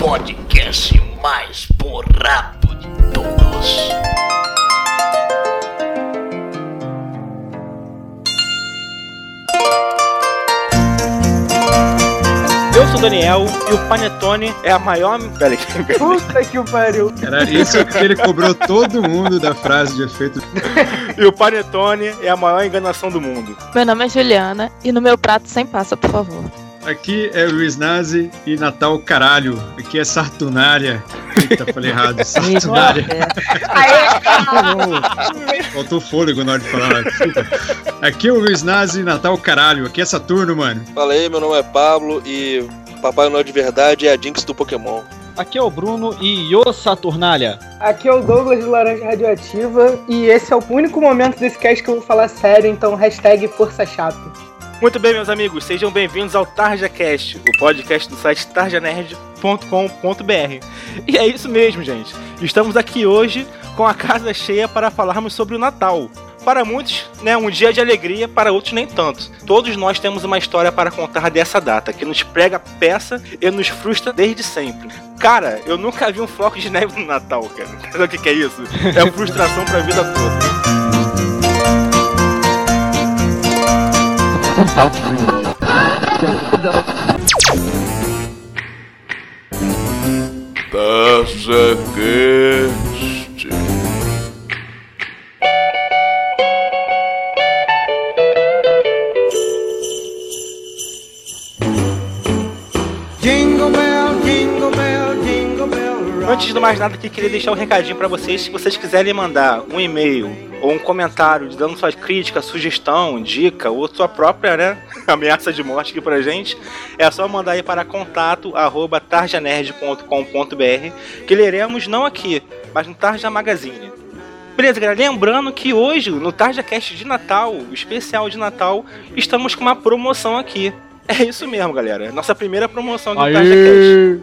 podcast mais borrado de todos. Eu sou o Daniel e o Panetone é a maior. Pera aí. Puta que o pariu. Era isso que ele cobrou todo mundo da frase de efeito. E o Panetone é a maior enganação do mundo. Meu nome é Juliana e no meu prato sem passa, por favor. Aqui é Luiz Nazi e Natal caralho. Aqui é Sartunária. Eita, falei errado. Sartunária. Faltou fôlego na hora de falar. Desculpa. Aqui é o Luiz Nazi, Natal caralho. Aqui é Saturno, mano. Fala aí, meu nome é Pablo e Papai Noel de verdade é a Jinx do Pokémon. Aqui é o Bruno e Yo Saturnalha. Aqui é o Douglas de Laranja Radioativa e esse é o único momento desse cast que eu vou falar sério, então hashtag Força Chato. Muito bem, meus amigos, sejam bem-vindos ao TarjaCast, o podcast do site tarjanerd.com.br. E é isso mesmo, gente. Estamos aqui hoje com a casa cheia para falarmos sobre o Natal. Para muitos, né, um dia de alegria, para outros nem tanto. Todos nós temos uma história para contar dessa data, que nos prega peça e nos frustra desde sempre. Cara, eu nunca vi um floco de neve no Natal, cara. Sabe o que, é isso? É frustração pra vida toda. TarjaCast. Antes de mais nada, aqui queria deixar um recadinho para vocês. Se vocês quiserem mandar um e-mail ou um comentário dando sua crítica, sugestão, dica ou sua própria né, ameaça de morte aqui pra gente, é só mandar aí para contato arroba que leremos não aqui, mas no Tarja Magazine. Beleza, galera. Lembrando que hoje, no TarjaCast de Natal, especial de Natal, estamos com uma promoção aqui. É isso mesmo, galera. Nossa primeira promoção do TarjaCast.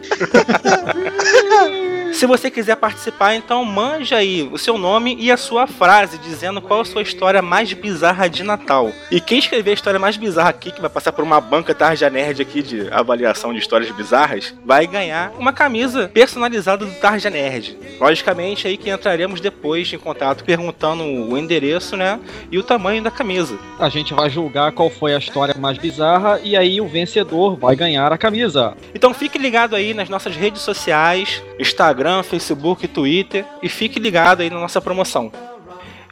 Se você quiser participar, então manja aí o seu nome e a sua frase dizendo qual a sua história mais bizarra de Natal. E quem escrever a história mais bizarra aqui, que vai passar por uma banca Tarja Nerd aqui de avaliação de histórias bizarras, vai ganhar uma camisa personalizada do Tarja Nerd. Logicamente aí que entraremos depois em contato perguntando o endereço, né, e o tamanho da camisa. A gente vai julgar qual foi a história mais bizarra e aí o vencedor vai ganhar a camisa. Então fique ligado aí nas nossas redes sociais, Instagram, Facebook, Twitter e fique ligado aí na nossa promoção.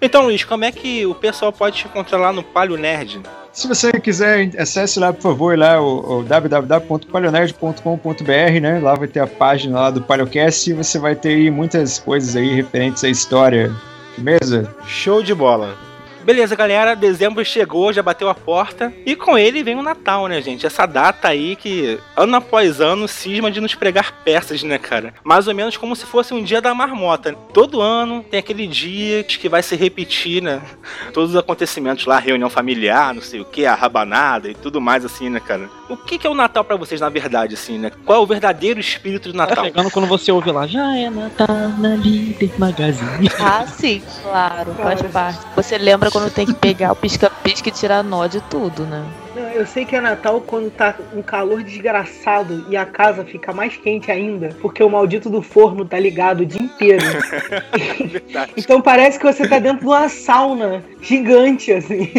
Então, Luiz, como é que o pessoal pode te encontrar lá no Palio Nerd? Se você quiser, acesse lá, por favor, lá o, o www.palionerd.com.br, né? Lá vai ter a página lá do Paliocast e você vai ter aí muitas coisas aí referentes à história. Beleza? Show de bola. Beleza, galera, dezembro chegou, já bateu a porta. E com ele vem o Natal, né, gente? Essa data aí que, ano após ano, cisma de nos pregar peças, né, cara? Mais ou menos como se fosse um dia da marmota. Todo ano tem aquele dia que vai se repetir, né? Todos os acontecimentos lá, reunião familiar, não sei o que, a rabanada e tudo mais assim, né, cara? O que, que é o Natal para vocês, na verdade, assim, né? Qual é o verdadeiro espírito do Tá Natal? chegando quando você ouve lá, já é Natal na Líder Magazine. Ah, sim, claro, faz parte. Você lembra quando tem que pegar o pisca-pisca e tirar nó de tudo, né? Não, eu sei que é Natal quando tá um calor desgraçado e a casa fica mais quente ainda, porque o maldito do forno tá ligado o dia inteiro. Verdade. então parece que você tá dentro de uma sauna gigante, assim.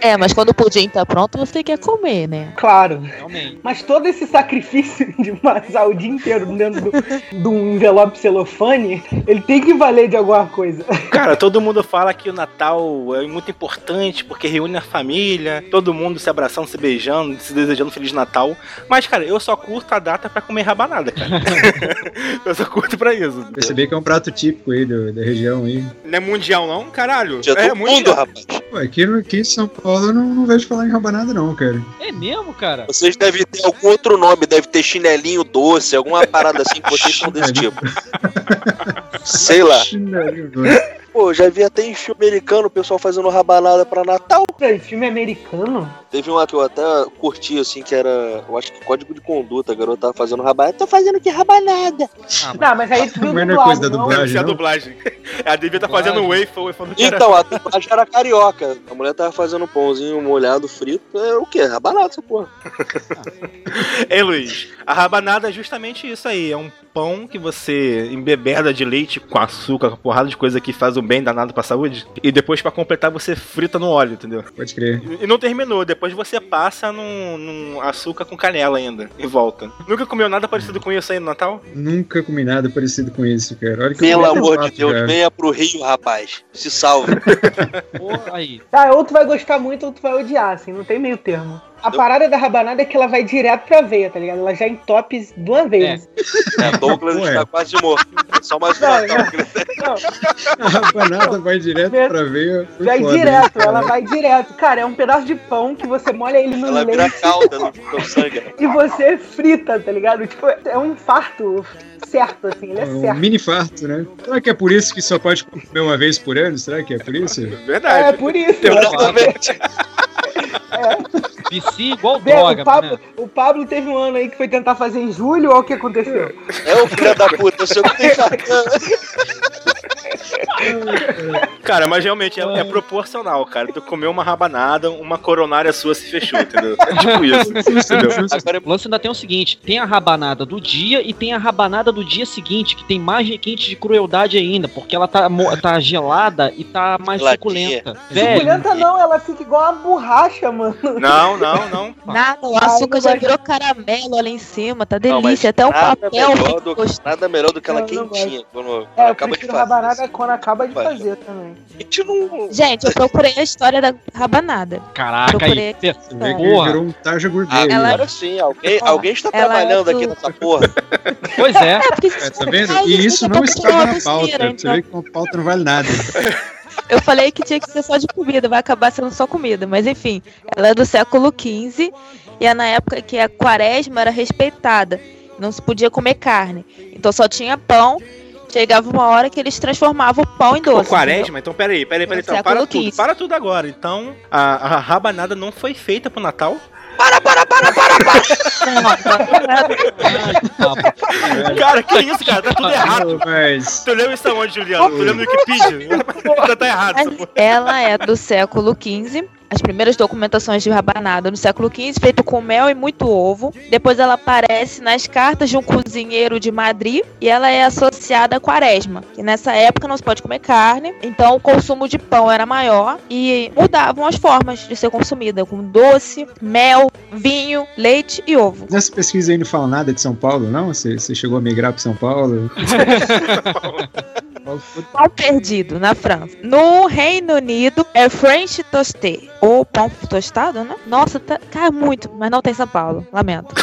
É, mas quando o pudim tá pronto, você quer comer, né? Claro. Realmente. Mas todo esse sacrifício de passar o dia inteiro dentro do- de um envelope celofane, ele tem que valer de alguma coisa. Cara, todo mundo fala que o Natal é muito importante porque reúne a família, todo mundo se abraçando, se beijando, se desejando Feliz Natal. Mas, cara, eu só curto a data pra comer rabanada, cara. eu só curto pra isso. Perceber que é um prato típico aí do- da região aí. Não é mundial, não, caralho? Dia é do mundo, rapaz. Pô, aqui, no- aqui em São Paulo eu não, não vejo falar em rabanada não, cara. É mesmo, cara? Vocês devem ter algum outro nome, deve ter chinelinho doce, alguma parada assim que vocês são desse tipo. Sei lá. Chinelinho doce. Pô, já vi até em filme americano o pessoal fazendo rabanada pra Natal. Peraí, filme americano? Teve uma que eu até curti, assim, que era, eu acho que código de conduta. A garota tava fazendo rabanada. Tô fazendo que rabanada. Não, mas aí tu viu Mas não é dublado, coisa da não? dublagem. Isso é a não? dublagem. Ela devia estar fazendo um waffle, Então, a dublagem era carioca. A mulher tava fazendo um pãozinho molhado, frito. É o quê? Rabanada essa porra. Ei, Luiz, a rabanada é justamente isso aí. É um pão que você embebeda de leite com açúcar, com porrada de coisa que faz um bem danado pra saúde. E depois, pra completar, você frita no óleo, entendeu? Pode crer. E não terminou, depois você passa num, num açúcar com canela ainda, e volta. Nunca comeu nada parecido com isso aí no Natal? Nunca comi nada parecido com isso, cara. Olha que eu Pelo amor de Deus, cara. venha pro Rio, rapaz. Se salve. Pô, aí. Tá, ou tu vai gostar muito ou tu vai odiar, assim, não tem meio termo. A parada da rabanada é que ela vai direto pra veia, tá ligado? Ela já entope de uma vez. É, Douglas Ué. está quase morto. É Só mais um Não, não. A rabanada vai direto pra veia. foi vai foda, direto, hein, ela vai direto. Cara, é um pedaço de pão que você molha ele no Ela vira leite calda no sangue. e você frita, tá ligado? Tipo, é um infarto certo, assim, ele é É um certo. mini farto, né? Será que é por isso que só pode comer uma vez por ano? Será que é por isso? É, Verdade. por isso. Exatamente. Vici igual Vê, droga, o, Pablo, né? o Pablo teve um ano aí que foi tentar fazer em julho, olha o que aconteceu. É o filho da puta, o senhor não tem. Cara, mas realmente é, é proporcional, cara. Tu comeu uma rabanada, uma coronária sua se fechou, entendeu? É tipo isso, entendeu? Agora O lance ainda tem o seguinte: tem a rabanada do dia e tem a rabanada do dia seguinte, que tem mais requinte de crueldade ainda, porque ela tá, tá gelada e tá mais suculenta. Velho, Suculenta não, ela fica igual uma borracha, mano. Não, não, não. Nada, o açúcar não já virou caramelo ali em cima, tá Não, delícia. Até o nada papel melhor do-. Nada melhor do que ela Não, não quentinha. Quando É, eu acaba de fazer. rabanada acaba de Vai. fazer também. A gente não. Gente, eu procurei a história da rabanada. caraca Procurei. aí. Porra. virou um tarja gourmet. Ela- Agora sim, alguém, alguém está ela é trabalhando do- aqui nessa porra. Pois é. É, porque É, tá vendo? Ai, E isso não estava na pauta. Você então. vê que uma pauta não vale nada. Eu falei que tinha que ser só de comida, vai acabar sendo só comida. Mas enfim, ela é do século XV e é na época que a quaresma era respeitada. Não se podia comer carne. Então só tinha pão. Chegava uma hora que eles transformavam o pão em Pô, doce. quaresma? Então, peraí, peraí, peraí. No Então, para tudo, para tudo agora. Então, a, a rabanada não foi feita pro Natal? Cara, que isso, cara? Tá tudo errado. Mas. Tu leu isso aonde, Juliano? Tu leu no Wikipedia? tá, tá errado ela é do século XV. As primeiras documentações de rabanada no século XV, feito com mel e muito ovo. Depois ela aparece nas cartas de um cozinheiro de Madrid e ela é associada à quaresma. Que nessa época não se pode comer carne, então o consumo de pão era maior e mudavam as formas de ser consumida, com doce, mel, vinho, leite e ovo. Nessa pesquisa aí não fala nada de São Paulo, não? Você, você chegou a migrar para São Paulo? Pão perdido na França. No Reino Unido é French toasté. Ou pão tostado, né? Nossa, tá, cai muito, mas não tem São Paulo. Lamento.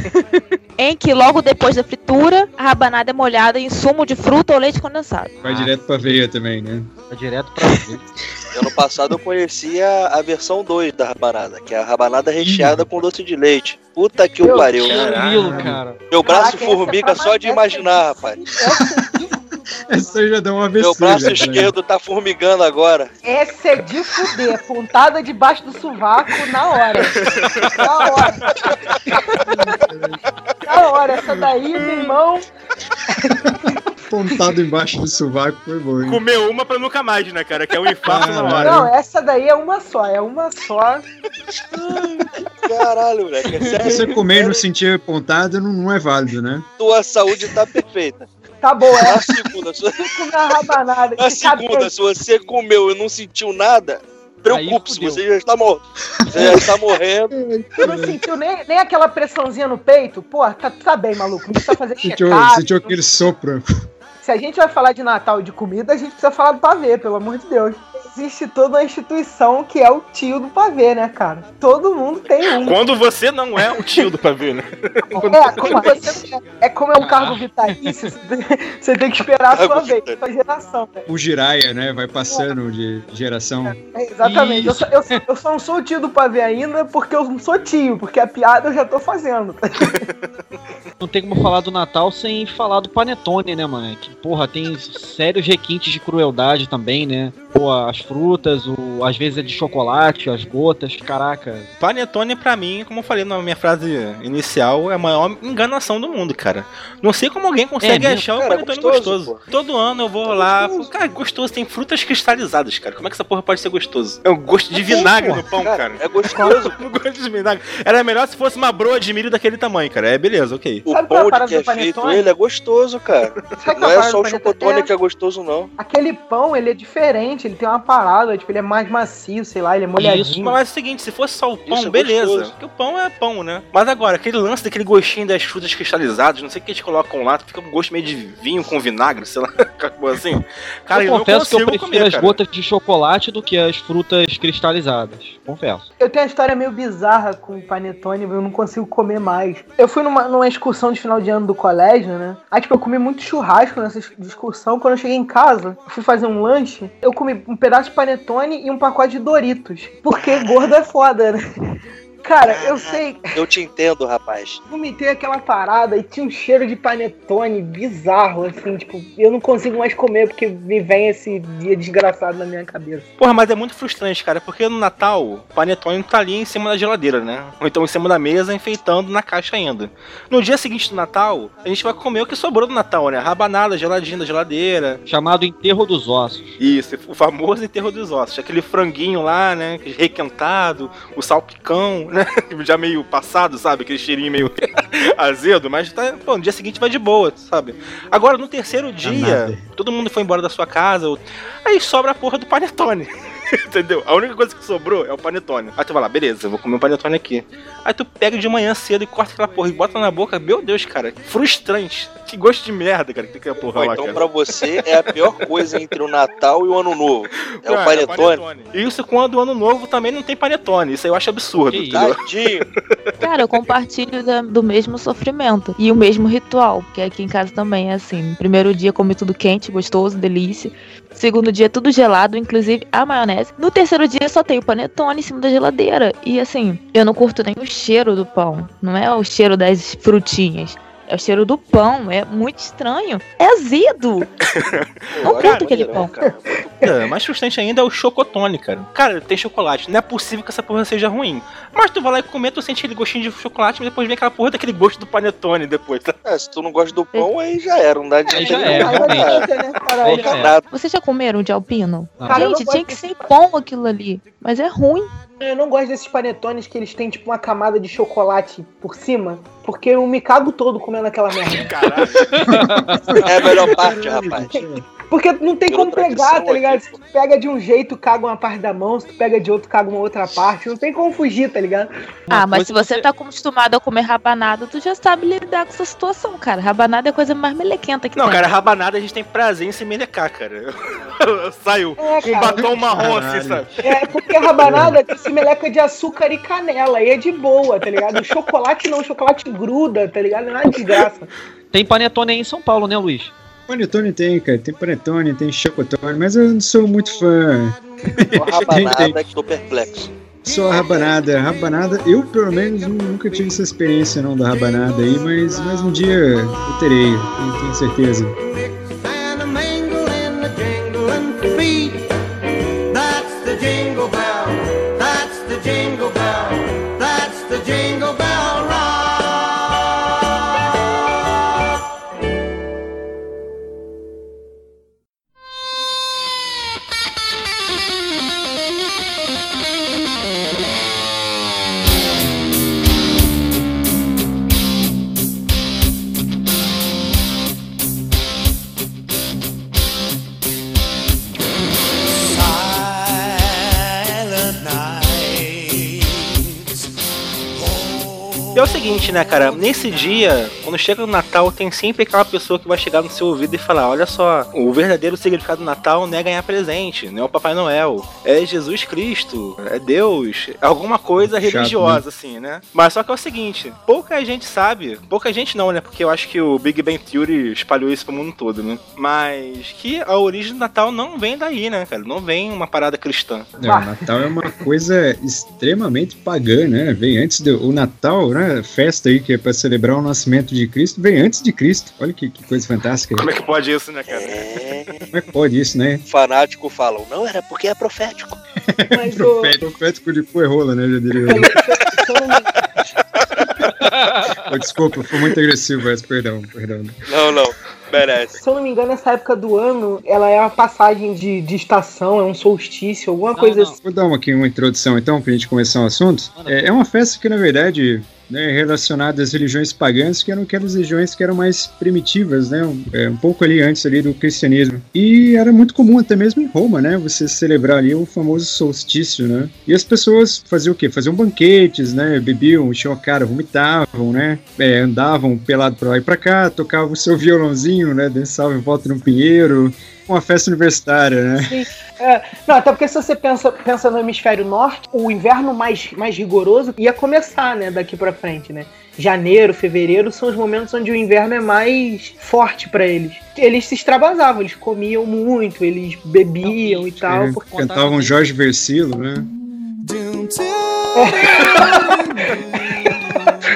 em que logo depois da fritura, a rabanada é molhada em sumo de fruta ou leite condensado. Vai direto pra veia também, né? Tá direto pra ver. Ano passado eu conhecia a versão 2 da rabanada, que é a rabanada recheada com doce de leite. Puta que o pariu. Tranquilo, cara. Meu braço Caraca, formiga é só de imaginar, rapaz. Essa já dá uma Meu ABC. braço já, né? esquerdo tá formigando agora. Essa é de fuder, pontada debaixo do sovaco na hora. Na hora. Na hora, essa daí, meu irmão. Pontado embaixo do sovaco foi bom, hein? Comeu uma pra nunca mais, né, cara? Que é o infarto na Caralho. hora. Não, essa daí é uma só, é uma só. Caralho, moleque. É Se sério. você comer e não sentir pontada, não, não é válido, né? Tua saúde tá perfeita. Tá bom, é Na segunda, comer rabanada. na segunda, se você comeu e não sentiu nada, preocupe-se, você já está morto. Você já está morrendo. Tu não sentiu nem, nem aquela pressãozinha no peito? Pô, tá, tá bem, maluco. Não precisa fazer Sentiu, check sentiu aquele sopro. Se a gente vai falar de Natal e de comida, a gente precisa falar do pavê, pelo amor de Deus. Existe toda uma instituição que é o tio do pavê, né, cara? Todo mundo tem um. Quando você não é o tio do pavê, né? É, como você, é como é um cargo vitalício, você tem- que esperar a sua vez, vitalício. sua geração. Né? O Jiraya, né? Vai passando de geração. É, exatamente. Eu só, eu, eu só não sou o tio do pavê ainda porque eu não sou tio, porque a piada eu já tô fazendo. Não tem como falar do Natal sem falar do Panetone, né, mano? Que, porra, tem sérios requintes de crueldade também, né? Pô, as frutas, o, às vezes é de chocolate, as gotas, caraca. Panetone, pra mim, como eu falei na minha frase inicial, é a maior enganação do mundo, cara. Não sei como alguém consegue É achar o Cara, é panetone gostoso, gostoso. Todo ano eu vou lá, falo, cara, gostoso, tem frutas cristalizadas, cara. Como é que essa porra pode ser gostoso? É um gosto de vinagre no pão, cara. É gostoso. Um gosto de vinagre. Era melhor se fosse uma broa de milho daquele tamanho, cara. É beleza, ok. O Sabe é pão de que é panetone? feito ele é gostoso, cara. Sabe Não é só o chocotone panetone? que é gostoso, não. Aquele pão, ele é diferente, ele tem uma parada, tipo, ele é mais macio, sei lá, ele é molhadinho. Mas é o seguinte, se fosse só o pão, Isso é beleza. gostoso. Porque o pão é pão, né? Mas agora, aquele lance daquele gostinho das frutas cristalizadas, não sei o que eles colocam lá, fica um gosto meio de vinho com vinagre, sei lá, assim. Cara, eu eu, confesso não que eu prefiro comer, as cara. gotas de chocolate do que as frutas cristalizadas. Confesso. Eu tenho uma história meio bizarra com o panetone, eu não consigo comer mais. Eu fui numa, numa excursão de final de ano do colégio, né? Aí, tipo, eu comi muito churrasco nessa ex- excursão. Quando eu cheguei em casa, eu fui fazer um lanche, eu comi um pedaço de panetone e um pacote de Doritos. Porque gordo é foda, né? Cara, eu sei, Eu te entendo, rapaz. vomitei aquela parada e tinha um cheiro de panetone bizarro, assim, tipo, eu não consigo mais comer porque me vem esse dia desgraçado na minha cabeça. Porra, mas é muito frustrante, cara, porque no Natal, o panetone tá ali em cima da geladeira, né? Ou então em cima da mesa, enfeitando na caixa ainda. No dia seguinte do Natal, a gente vai comer o que sobrou do Natal, né? Rabanada geladinha da geladeira. Chamado enterro dos ossos. Isso, o famoso enterro dos ossos. Aquele franguinho lá, né? Requentado, o salpicão, né? Já meio passado, sabe? Aquele cheirinho meio azedo, mas tá, pô, no dia seguinte vai de boa, sabe? Agora, no terceiro dia, nada. todo mundo foi embora da sua casa, aí sobra a porra do panetone. Entendeu? A única coisa que sobrou é o panetone. Aí tu vai lá, beleza, eu vou comer um panetone aqui. Aí tu pega de manhã cedo e corta aquela porra e bota na boca. Meu Deus, cara, frustrante. Que gosto de merda, cara, que tem aquela porra Ou lá, então, cara. pra você, é a pior coisa entre o Natal e o Ano Novo. É o Cara, panetone. Isso quando o ano novo também não tem panetone. Isso aí eu acho absurdo, Que entendeu? Tadinho. Cara, eu compartilho da- do mesmo sofrimento e o mesmo ritual, porque aqui em casa também é assim. Primeiro dia come tudo quente, gostoso, delícia. Segundo dia tudo gelado, inclusive a maionese. No terceiro dia só tem o panetone em cima da geladeira. E assim, eu não curto nem o cheiro do pão. Não é o cheiro das frutinhas. É o cheiro do pão, é muito estranho. É azedo. Não curto aquele pão. cara. É, mais frustrante ainda é o chocotone, cara. Cara, tem chocolate. Não é possível que essa porra seja ruim. Mas tu vai lá e comer, tu sente aquele gostinho de chocolate, mas depois vem aquela porra daquele gosto do panetone depois. tá? É, se tu não gosta do pão, aí já era. Não dá de já é, realmente. né, já é. nada. Vocês já comeram de alpino? Não. Gente, tinha que ser bom aquilo ali. Mas é ruim. Eu não gosto desses panetones que eles têm tipo uma camada de chocolate por cima, porque eu me cago todo comendo aquela merda. Caralho. É a melhor parte, rapaz. Porque não tem como pegar, tá ligado? aqui, Se tu pega de um jeito, caga uma parte da mão, se tu pega de outro, caga uma outra parte. Não tem como fugir, tá ligado? ah, mas se você tá acostumado a comer rabanada, tu já sabe lidar com essa situação, cara. Rabanada é a coisa mais melequenta que Não, tem. cara, rabanada a gente tem prazer em se melecar, cara. Saiu É, com um batom marrom assim, sabe? É porque rabanada tem esse meleca de açúcar e canela. Aí é de boa, tá ligado? O chocolate não, o chocolate gruda, tá ligado? Não é uma desgraça. Tem panetone aí em São Paulo, né, Luiz? Panetone tem, cara. Tem panetone, tem chocotone, mas eu não sou muito fã. Só rabanada que tô perplexo. Só a rabanada. Rabanada, eu pelo menos nu- nunca tive essa experiência não da rabanada aí, mas, mas um dia eu terei, eu tenho certeza. Né, cara? Nesse dia, quando chega o Natal, tem sempre aquela pessoa que vai chegar no seu ouvido e falar: Olha só, o verdadeiro significado do Natal não é ganhar presente, não é o Papai Noel, é Jesus Cristo, é Deus, é alguma coisa Chato, religiosa, assim, né? Mas só que é o seguinte: pouca gente sabe, pouca gente não, né? Porque eu acho que o Big Bang Theory espalhou isso pro mundo todo, né? Mas que a origem do Natal não vem daí, né, cara? Não vem uma parada cristã. O Natal é uma coisa extremamente pagã, né? Vem antes do o Natal, né? Festa aí que é para celebrar o nascimento de Cristo, vem antes de Cristo. Olha que, que coisa fantástica. Como é que pode isso, né, cara? É, Como é que pode isso, né? fanático falam, não, era porque é profético. Mas o, Profético, profético de porrola, né? Já diria. Oh, desculpa, foi muito agressivo essa, perdão, perdão. Não, não, merece. se eu não me engano, essa época do ano, ela é uma passagem de, de estação, é um solstício, alguma Não, coisa não. assim. Vou dar uma, aqui uma introdução então, pra gente começar o assunto. É, é uma festa que, na verdade, né, relacionada às religiões pagãs, que eram aquelas religiões que eram mais primitivas, né? Um, é, um pouco ali antes ali do cristianismo. E era muito comum, até mesmo em Roma, né? Você celebrar ali o famoso solstício, né? E as pessoas faziam o quê? Faziam banquetes, né? Bebiam, enchiam a cara, vomitavam, né? É, andavam pelado pra lá e pra cá, tocavam o seu violãozinho, né? Dançavam em volta de um pinheiro. Uma festa universitária, né? É, não, até porque se você pensa, pensa no hemisfério norte, o inverno mais, mais rigoroso ia começar, né, daqui pra frente, né? Janeiro, fevereiro são os momentos onde o inverno é mais forte pra eles. Eles se extravasavam, eles comiam muito, eles bebiam e tal. É, porque- cantavam Jorge Versilo, né?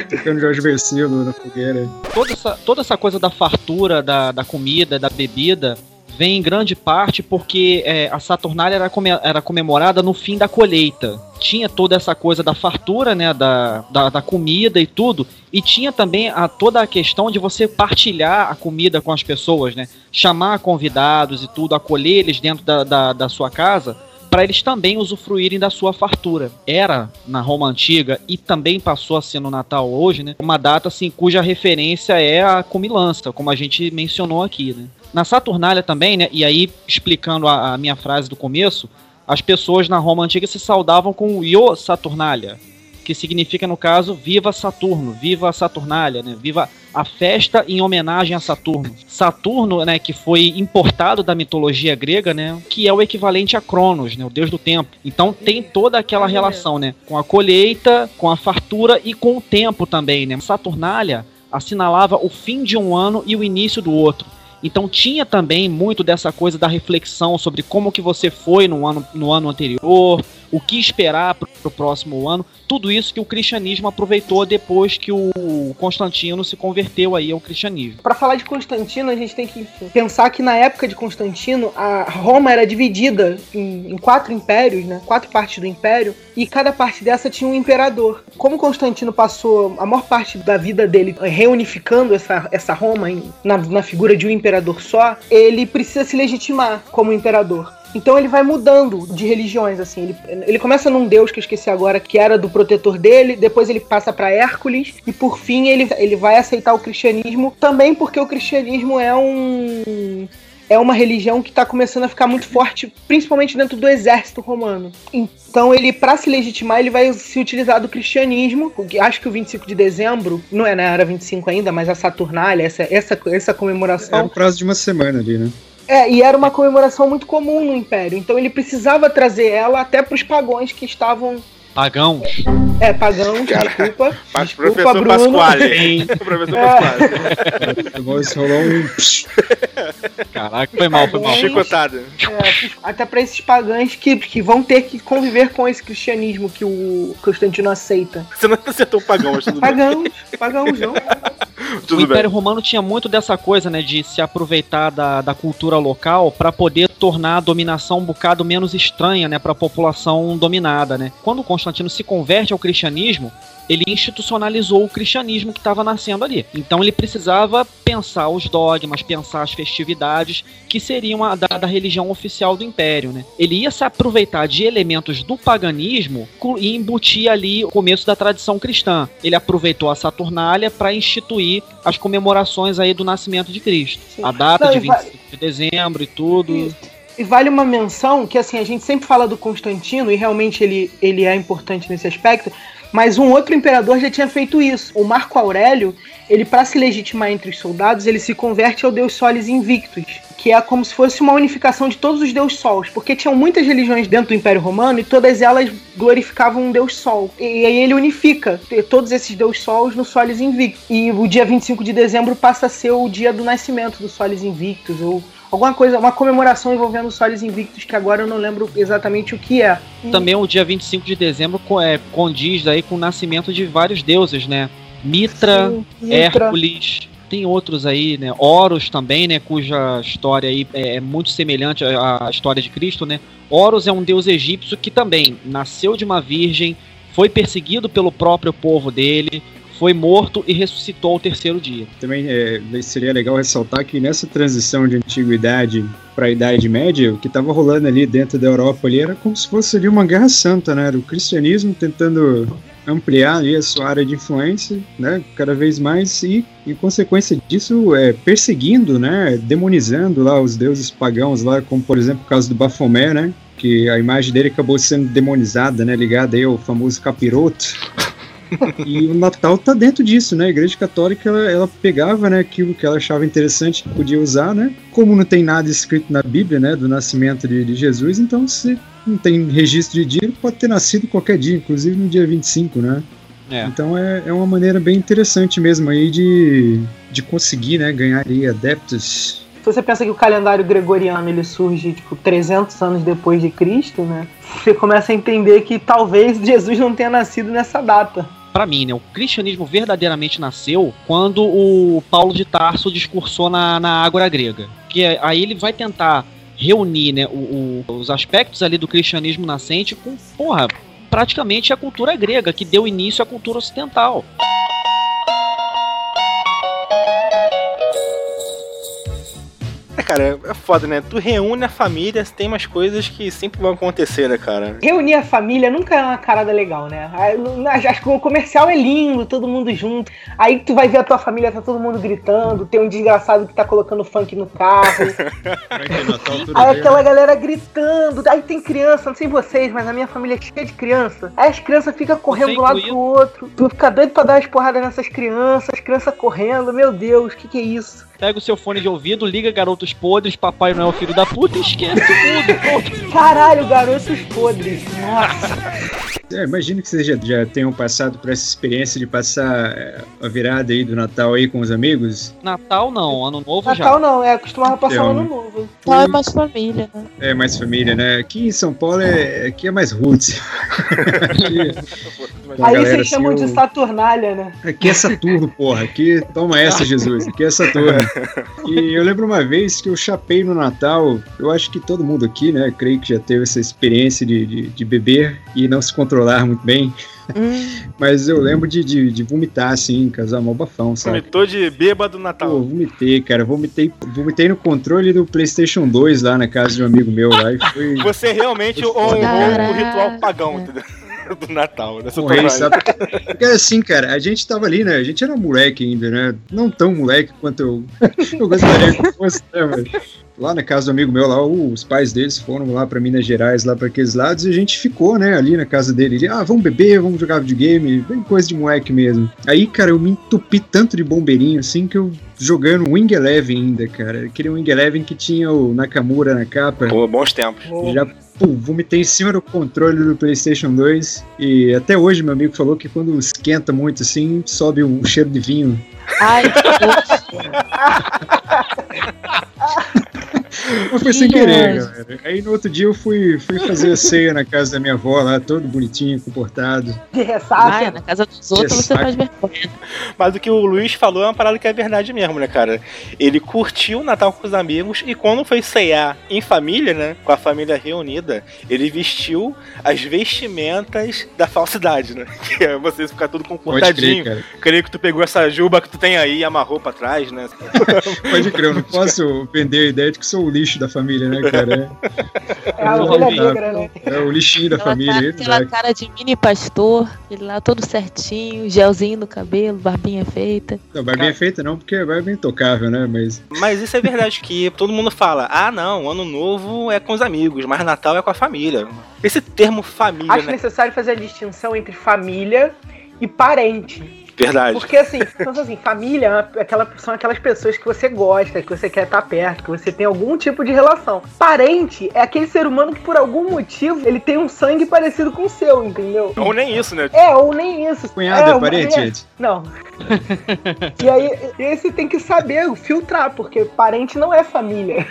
Tocando Jorge Versilo na fogueira. toda essa, toda essa coisa da fartura, da, da comida, da bebida, vem em grande parte porque é, a Saturnália era, come- era comemorada no fim da colheita. Tinha toda essa coisa da fartura, né, da, da, da comida e tudo, e tinha também a, toda a questão de você partilhar a comida com as pessoas, né, chamar convidados e tudo, acolher eles dentro da, da, da sua casa, para eles também usufruírem da sua fartura. Era na Roma antiga e também passou a ser no Natal hoje, né? Uma data assim cuja referência é a comilança, como a gente mencionou aqui, né? Na Saturnália também, né? E aí explicando a, a minha frase do começo, as pessoas na Roma antiga se saudavam com o Io Saturnalia, que significa no caso viva Saturno, viva Saturnália, né? Viva a festa em homenagem a Saturno. Saturno, né, que foi importado da mitologia grega, né, que é o equivalente a Cronos, né, o deus do tempo. Então tem toda aquela relação, né, com a colheita, com a fartura e com o tempo também, né. Saturnália assinalava o fim de um ano e o início do outro. Então tinha também muito dessa coisa da reflexão sobre como que você foi no ano, no ano anterior, o que esperar para o próximo ano, tudo isso que o cristianismo aproveitou depois que o Constantino se converteu aí ao cristianismo. Pra falar de Constantino, a gente tem que pensar que na época de Constantino, a Roma era dividida em, em quatro impérios, né? Quatro partes do império, e cada parte dessa tinha um imperador. Como Constantino passou a maior parte da vida dele reunificando essa, essa Roma em- na, na figura de um imperador só, ele precisa se legitimar como imperador. Então ele vai mudando de religiões, assim. Ele, ele começa num deus que eu esqueci agora, que era do protetor dele, depois ele passa pra Hércules, e por fim ele, ele vai aceitar o cristianismo, também porque o cristianismo é um. É uma religião que está começando a ficar muito forte, principalmente dentro do exército romano. Então ele, para se legitimar, ele vai se utilizar do cristianismo. Acho que o 25 de dezembro, não é na era 25 ainda, mas a Saturnália, essa, essa, essa comemoração. Era um prazo de uma semana ali, né? É, e era uma comemoração muito comum no Império. Então ele precisava trazer ela até para os pagões que estavam. Pagãos. É, pagãos, desculpa. Pa- Desculpa, professor Bruno. Pasquale. professor É. Pasquale. Um. Caraca, foi mal, foi mal. É, até para esses pagãos que, que vão ter que conviver com esse cristianismo que o Constantino aceita. Você não acertou o pagão, mas tudo bem. Pagãos, pagãos não. o Império bem. Romano tinha muito dessa coisa, né, de se aproveitar da, da cultura local para poder tornar a dominação um bocado menos estranha, né, para a população dominada, né. Quando Constantino se converte ao cristianismo, ele institucionalizou o cristianismo que estava nascendo ali. Então ele precisava pensar os dogmas, pensar as festividades que seriam a da, da religião oficial do império, né? Ele ia se aproveitar de elementos do paganismo e embutir ali o começo da tradição cristã. Ele aproveitou a Saturnália para instituir as comemorações aí do nascimento de Cristo. Sim. A data Não, de e vai- 25 de dezembro e tudo. Isso. E vale uma menção que assim, a gente sempre fala do Constantino e realmente ele, ele é importante nesse aspecto, Mas um outro imperador já tinha feito isso. O Marco Aurélio, ele para se legitimar entre os soldados, ele se converte ao deus Solis Invictus, que é como se fosse uma unificação de todos os deus sols, porque tinham muitas religiões dentro do Império Romano e todas elas glorificavam um deus sol. E aí ele unifica todos esses deus sols no Solis Invictus. E o dia 25 de dezembro passa a ser o dia do nascimento do Solis Invictus, ou alguma coisa, uma comemoração envolvendo o Solis Invictus, que agora eu não lembro exatamente o que é. Também o dia 25 de dezembro é, condiz aí com o nascimento de vários deuses, né? Mitra, Sim, Mitra. Hércules, tem outros aí, né? Horus também, né? Cuja história aí é é muito semelhante à história de Cristo, né? Horus é um deus egípcio que também nasceu de uma virgem, foi perseguido pelo próprio povo dele, foi morto e ressuscitou ao terceiro dia. Também é, seria legal ressaltar que nessa transição de antiguidade para a Idade Média, o que estava rolando ali dentro da Europa ali era como se fosse ali uma guerra santa, né? Era o cristianismo tentando ampliar ali a sua área de influência, né? Cada vez mais e, em consequência disso, é, perseguindo, né? Demonizando lá os deuses pagãos lá, como por exemplo o caso do Baphomet, né? Que a imagem dele acabou sendo demonizada, né? Ligada aí ao famoso capiroto. E o Natal tá dentro disso, né? A Igreja Católica ela, ela pegava, né, aquilo que ela achava interessante que podia usar, né? Como não tem nada escrito na Bíblia, né, do nascimento de, de Jesus, então se não tem registro de dia, ele pode ter nascido qualquer dia, inclusive no dia 25, né? É. Então é, é uma maneira bem interessante mesmo aí de, de conseguir, né, ganhar aí adeptos. Se você pensa que o calendário gregoriano ele surge tipo 300 anos depois de Cristo, né? Você começa a entender que talvez Jesus não tenha nascido nessa data. Pra mim, né, o cristianismo verdadeiramente nasceu quando o Paulo de Tarso discursou na, na Ágora grega. Que é- aí ele vai tentar reunir né, o- o- os aspectos ali do cristianismo nascente com, porra, praticamente a cultura grega, que deu início à cultura ocidental. Cara, é foda, né? Tu reúne a família, tem umas coisas que sempre vão acontecer, né, cara? Reunir a família nunca é uma carada legal, né? Acho que o comercial é lindo, todo mundo junto. Aí tu vai ver a tua família, tá todo mundo gritando, tem um desgraçado que tá colocando funk no carro. Aí aquela galera gritando, aí tem criança, não sei vocês, mas a minha família é cheia de criança. Aí as crianças ficam correndo um lado pro outro. Tu fica doido pra dar umas porradas nessas crianças, as crianças correndo, meu Deus, o que que é isso? Pega o seu fone de ouvido, liga Garotos Podres, Papai Noel Filho da Puta e esquece tudo. Caralho, garotos podres. Nossa. É, imagino que vocês já, já tenham passado por essa experiência de passar é, a virada aí do Natal aí com os amigos. Natal não, Ano Novo já. Natal não, é, costumava passar Então. o ano novo. Não é mais família, né? É mais família, né? Aqui em São Paulo é, aqui é mais roots. Aí vocês chamam assim, de o- Saturnalha, né? Aqui é Saturno, porra. Aqui, toma essa, Jesus. Aqui é Saturno. E eu lembro uma vez que eu chapei no Natal. Eu acho que todo mundo aqui, né? Creio que já teve essa experiência de, de, de beber e não se controlar muito bem. Hum, Mas eu lembro de, de, de vomitar, assim, casar mal bafão, sabe? Vomitou de bêbado no Pô, Natal. vomitei, cara. Vomitei, vomitei no controle do PlayStation 2 lá na casa de um amigo meu lá. E foi. Você realmente honrou o ritual pagão entendeu? do Natal. Morrer, tua sabe? Porque assim, cara, a gente tava ali, né? A gente era moleque ainda, né? Não tão moleque quanto eu, eu gostaria que fosse, né? Mas lá na casa do amigo meu, lá, os pais deles foram lá pra Minas Gerais, lá pra aqueles lados, e a gente ficou, né, ali na casa dele. Ele, ah, vamos beber, vamos jogar videogame, bem coisa de moleque mesmo. Aí, cara, eu me entupi tanto de bombeirinho, assim, que eu jogando Wing Eleven ainda, cara. Aquele Wing Eleven que tinha o Nakamura na capa. Pô, bons tempos. Já pô, vomitei em cima do controle do PlayStation 2. E até hoje meu amigo falou que quando esquenta muito assim, sobe um cheiro de vinho. Ai, que Mas foi sem Que querer, galera. Aí no outro dia eu fui, fui fazer a ceia na casa da minha avó lá, todo bonitinho, comportado. De ressaca. na casa dos outros você faz vergonha. Mas o que o Luiz falou é uma parada que é verdade mesmo, né, cara? Ele curtiu o Natal com os amigos e quando foi ceiar em família, né? Com a família reunida, ele vestiu as vestimentas da falsidade, né? Que é você ficar tudo Pode comportadinho. crer, cara. Creio que tu pegou essa juba que tu tem aí e amarrou pra trás, né? Pode crer, eu não posso vender a ideia de que sou o lixo da família, né, cara? É a ovelha negra, né? É o lixinho da Aquela, família. cara, aí, aquela cara de mini pastor, ele lá todo certinho, gelzinho no cabelo, barbinha feita. Não, barba bem feita não, porque é intocável, né? Mas Mas isso é verdade, que todo mundo fala, ah não, ano novo é com os amigos, mas Natal é com a família. Esse termo família, Acho né? necessário fazer a distinção entre família e parente. Verdade. Porque assim, assim, família é aquela, são aquelas pessoas que você gosta, que você quer estar perto, que você tem algum tipo de relação. Parente é aquele ser humano que por algum motivo ele tem um sangue parecido com o seu, entendeu? Ou nem isso, né? É, ou nem isso. cunhado é, parente, é- gente. Não. e aí, e você tem que saber filtrar, porque parente não é família.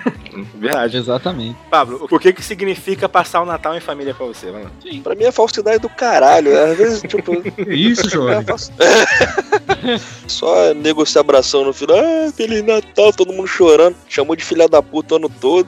Verdade. Exatamente. Pablo, o que que significa passar o Natal em família pra você? Vamos lá. Pra mim é falsidade do caralho. Às vezes, tipo. Isso, É jovem? Só nego se abração no final. Ah, Feliz Natal, todo mundo chorando. Chamou de filha da puta o ano todo.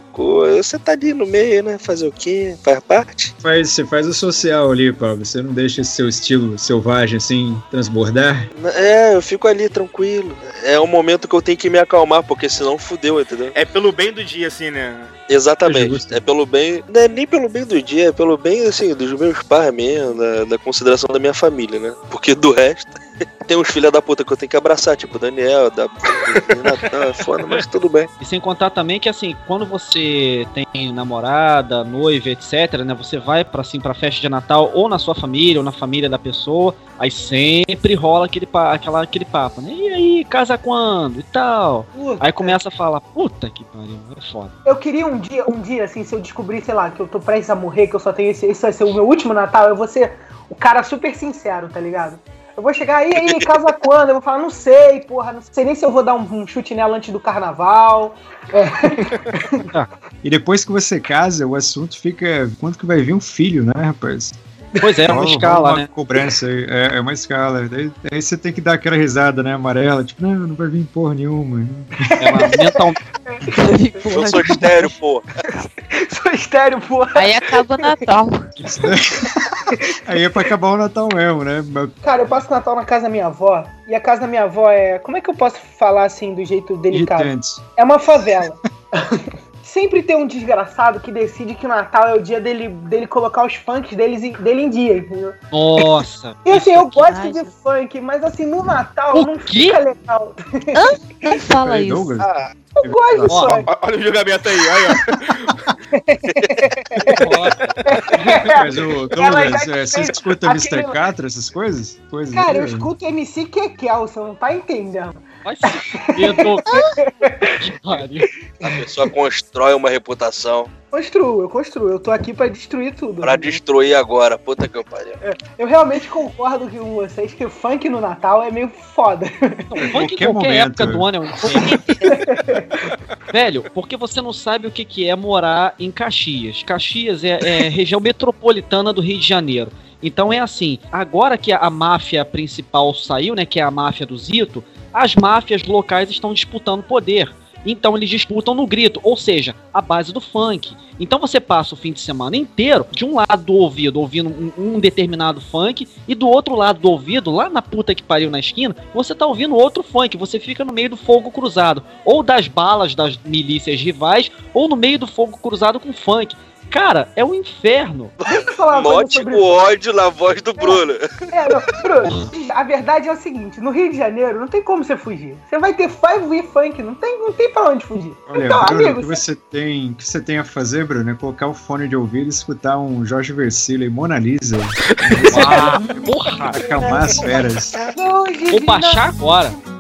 Você tá ali no meio, né? Fazer o quê? Faz parte? Faz, você faz o social ali, Pablo. Você não deixa esse seu estilo selvagem assim transbordar. É, eu fico ali tranquilo. É um momento que eu tenho que me acalmar, porque senão fudeu, entendeu? É pelo bem do dia, assim, né? Exatamente. É pelo bem. Não é nem pelo bem do dia, é pelo bem, assim, dos meus pais mesmo, da, da consideração da minha família, né? Porque do resto, tem uns filha da puta que eu tenho que abraçar, tipo Daniel, da. Natal, é foda, mas tudo bem. E sem contar também que assim, quando você tem namorada, noiva, etc, né, você vai para assim para festa de Natal ou na sua família ou na família da pessoa, aí sempre rola aquele pa- aquela aquele papo, né? E aí, casa quando? E tal. Aí começa a falar, puta que pariu, é foda. Eu queria um dia, um dia, assim, se eu descobrir, sei lá, que eu tô prestes a morrer, que eu só tenho esse, esse vai ser o meu último Natal, eu vou ser o cara super sincero, tá ligado? Eu vou chegar aí, aí, casa quando? Eu vou falar, não sei, porra, não sei nem se eu vou dar um, um chute nela antes do carnaval. E depois que você casa, o assunto fica quanto que vai vir um filho, né, rapaz? Pois é, é uma Rola- escala, rola uma né? cobrança aí. É, é uma escala. Daí, daí você tem que dar aquela risada, né, amarela. Tipo, não, não vai vir porra nenhuma. É uma mental... Eu sou estéreo, pô. Sou estéreo, porra. Aí acaba o Natal. Aí é pra acabar o Natal mesmo, né? Cara, eu passo Natal na casa da minha avó, e a casa da minha avó é. Como é que eu posso falar assim, do jeito delicado? Irritantes. É uma favela. Sempre tem um desgraçado que decide que o Natal é o dia dele, dele colocar os funks deles, em- dele em dia, entendeu? Nossa. E assim, eu gosto Ai, de funk, mas assim, no Natal O não quê? fica legal. Não fala Peraí, isso. Ah, Eu gosto de funk. Olha o julgamento aí, aí, Mas o Douglas, é, você escuta aquele- Mr. Catra, essas coisas? coisas Cara, eu escuto MC Kekel, você não tá entendendo. Vai a pessoa constrói uma reputação Construo, eu construo. Eu tô aqui pra destruir tudo. pra destruir agora. Puta que eu pariu. Eu realmente concordo com vocês que funk no Natal é meio foda. Não, funk em qualquer qualquer momento. época do ano é um Velho, porque você não sabe o que, que é morar em Caxias. Caxias é, é região metropolitana do Rio de Janeiro. Então é assim, agora que a máfia principal saiu, né, que é a máfia do Zito, as máfias locais estão disputando poder. Então eles disputam no grito, ou seja, a base do funk. Então você passa o fim de semana inteiro de um lado do ouvido ouvindo um, um determinado funk e do outro lado do ouvido, lá na puta que pariu na esquina, você tá ouvindo outro funk. Você fica no meio do fogo cruzado, ou das balas das milícias rivais, ou no meio do fogo cruzado com funk. Cara, é um inferno. Note sobre o ódio na voz do Bruno. É, não, Bruno, a verdade é o seguinte, no Rio de Janeiro não tem como você fugir. Você vai ter Five e Funk, não tem, não tem pra onde fugir. Olha, então, Bruno, amigo, o que você tem, o que você tem a fazer, Bruno, é colocar o fone de ouvido e escutar um Jorge Versilo e Mona Lisa. Ah, porra! Acalmar as feras. Vou baixar agora.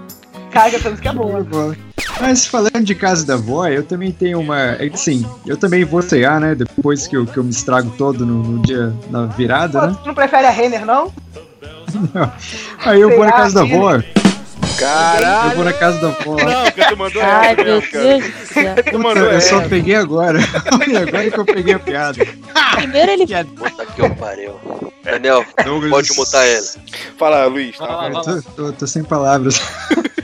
Carga, essa música é boa. Mas falando de casa da avó, eu também tenho uma. é que, Assim, eu também vou cear, né? Depois que eu, que eu me estrago todo no, no dia, na virada, Pô, né? tu não prefere a Renner, não? Aí eu vou na casa da avó. Caralho! Eu vou na casa da avó. Não, que tu mandou Ai, essa, meu. Deus do céu. Tu Puta, mandou eu só peguei agora. Olha, agora que eu peguei a piada. Primeiro ele Puta que eu pariu. Daniel, Douglas- pode mutar ele. Fala, Luiz. Tá? lá, lá. tô, tô- tô sem palavras.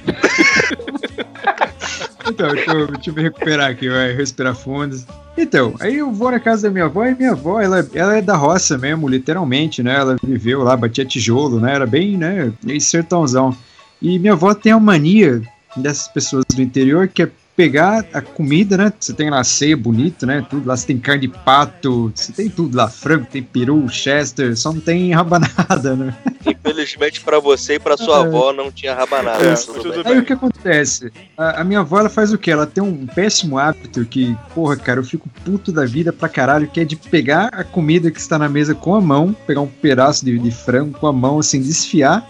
então, deixa eu, deixa eu me recuperar aqui, vai, respirar fundo. Então, aí eu vou na casa da minha avó e minha avó, ela, ela é da roça mesmo, literalmente, né? Ela viveu lá, batia tijolo, né? Era bem, né? Sertãozão. E minha avó tem uma mania dessas pessoas do interior que é pegar a comida, né? Você tem lá a ceia bonita, né? Tudo lá, você tem carne de pato, você tem tudo lá, frango, tem peru, chester, só não tem rabanada, né? Infelizmente pra você e pra sua É. avó não tinha rabanada. É, tudo tudo bem. Aí o que acontece? A, a minha avó, ela faz o quê? Ela tem um péssimo hábito que, porra, cara, eu fico puto da vida pra caralho, que é de pegar a comida que está na mesa com a mão, pegar um pedaço de, de frango com a mão, assim, desfiar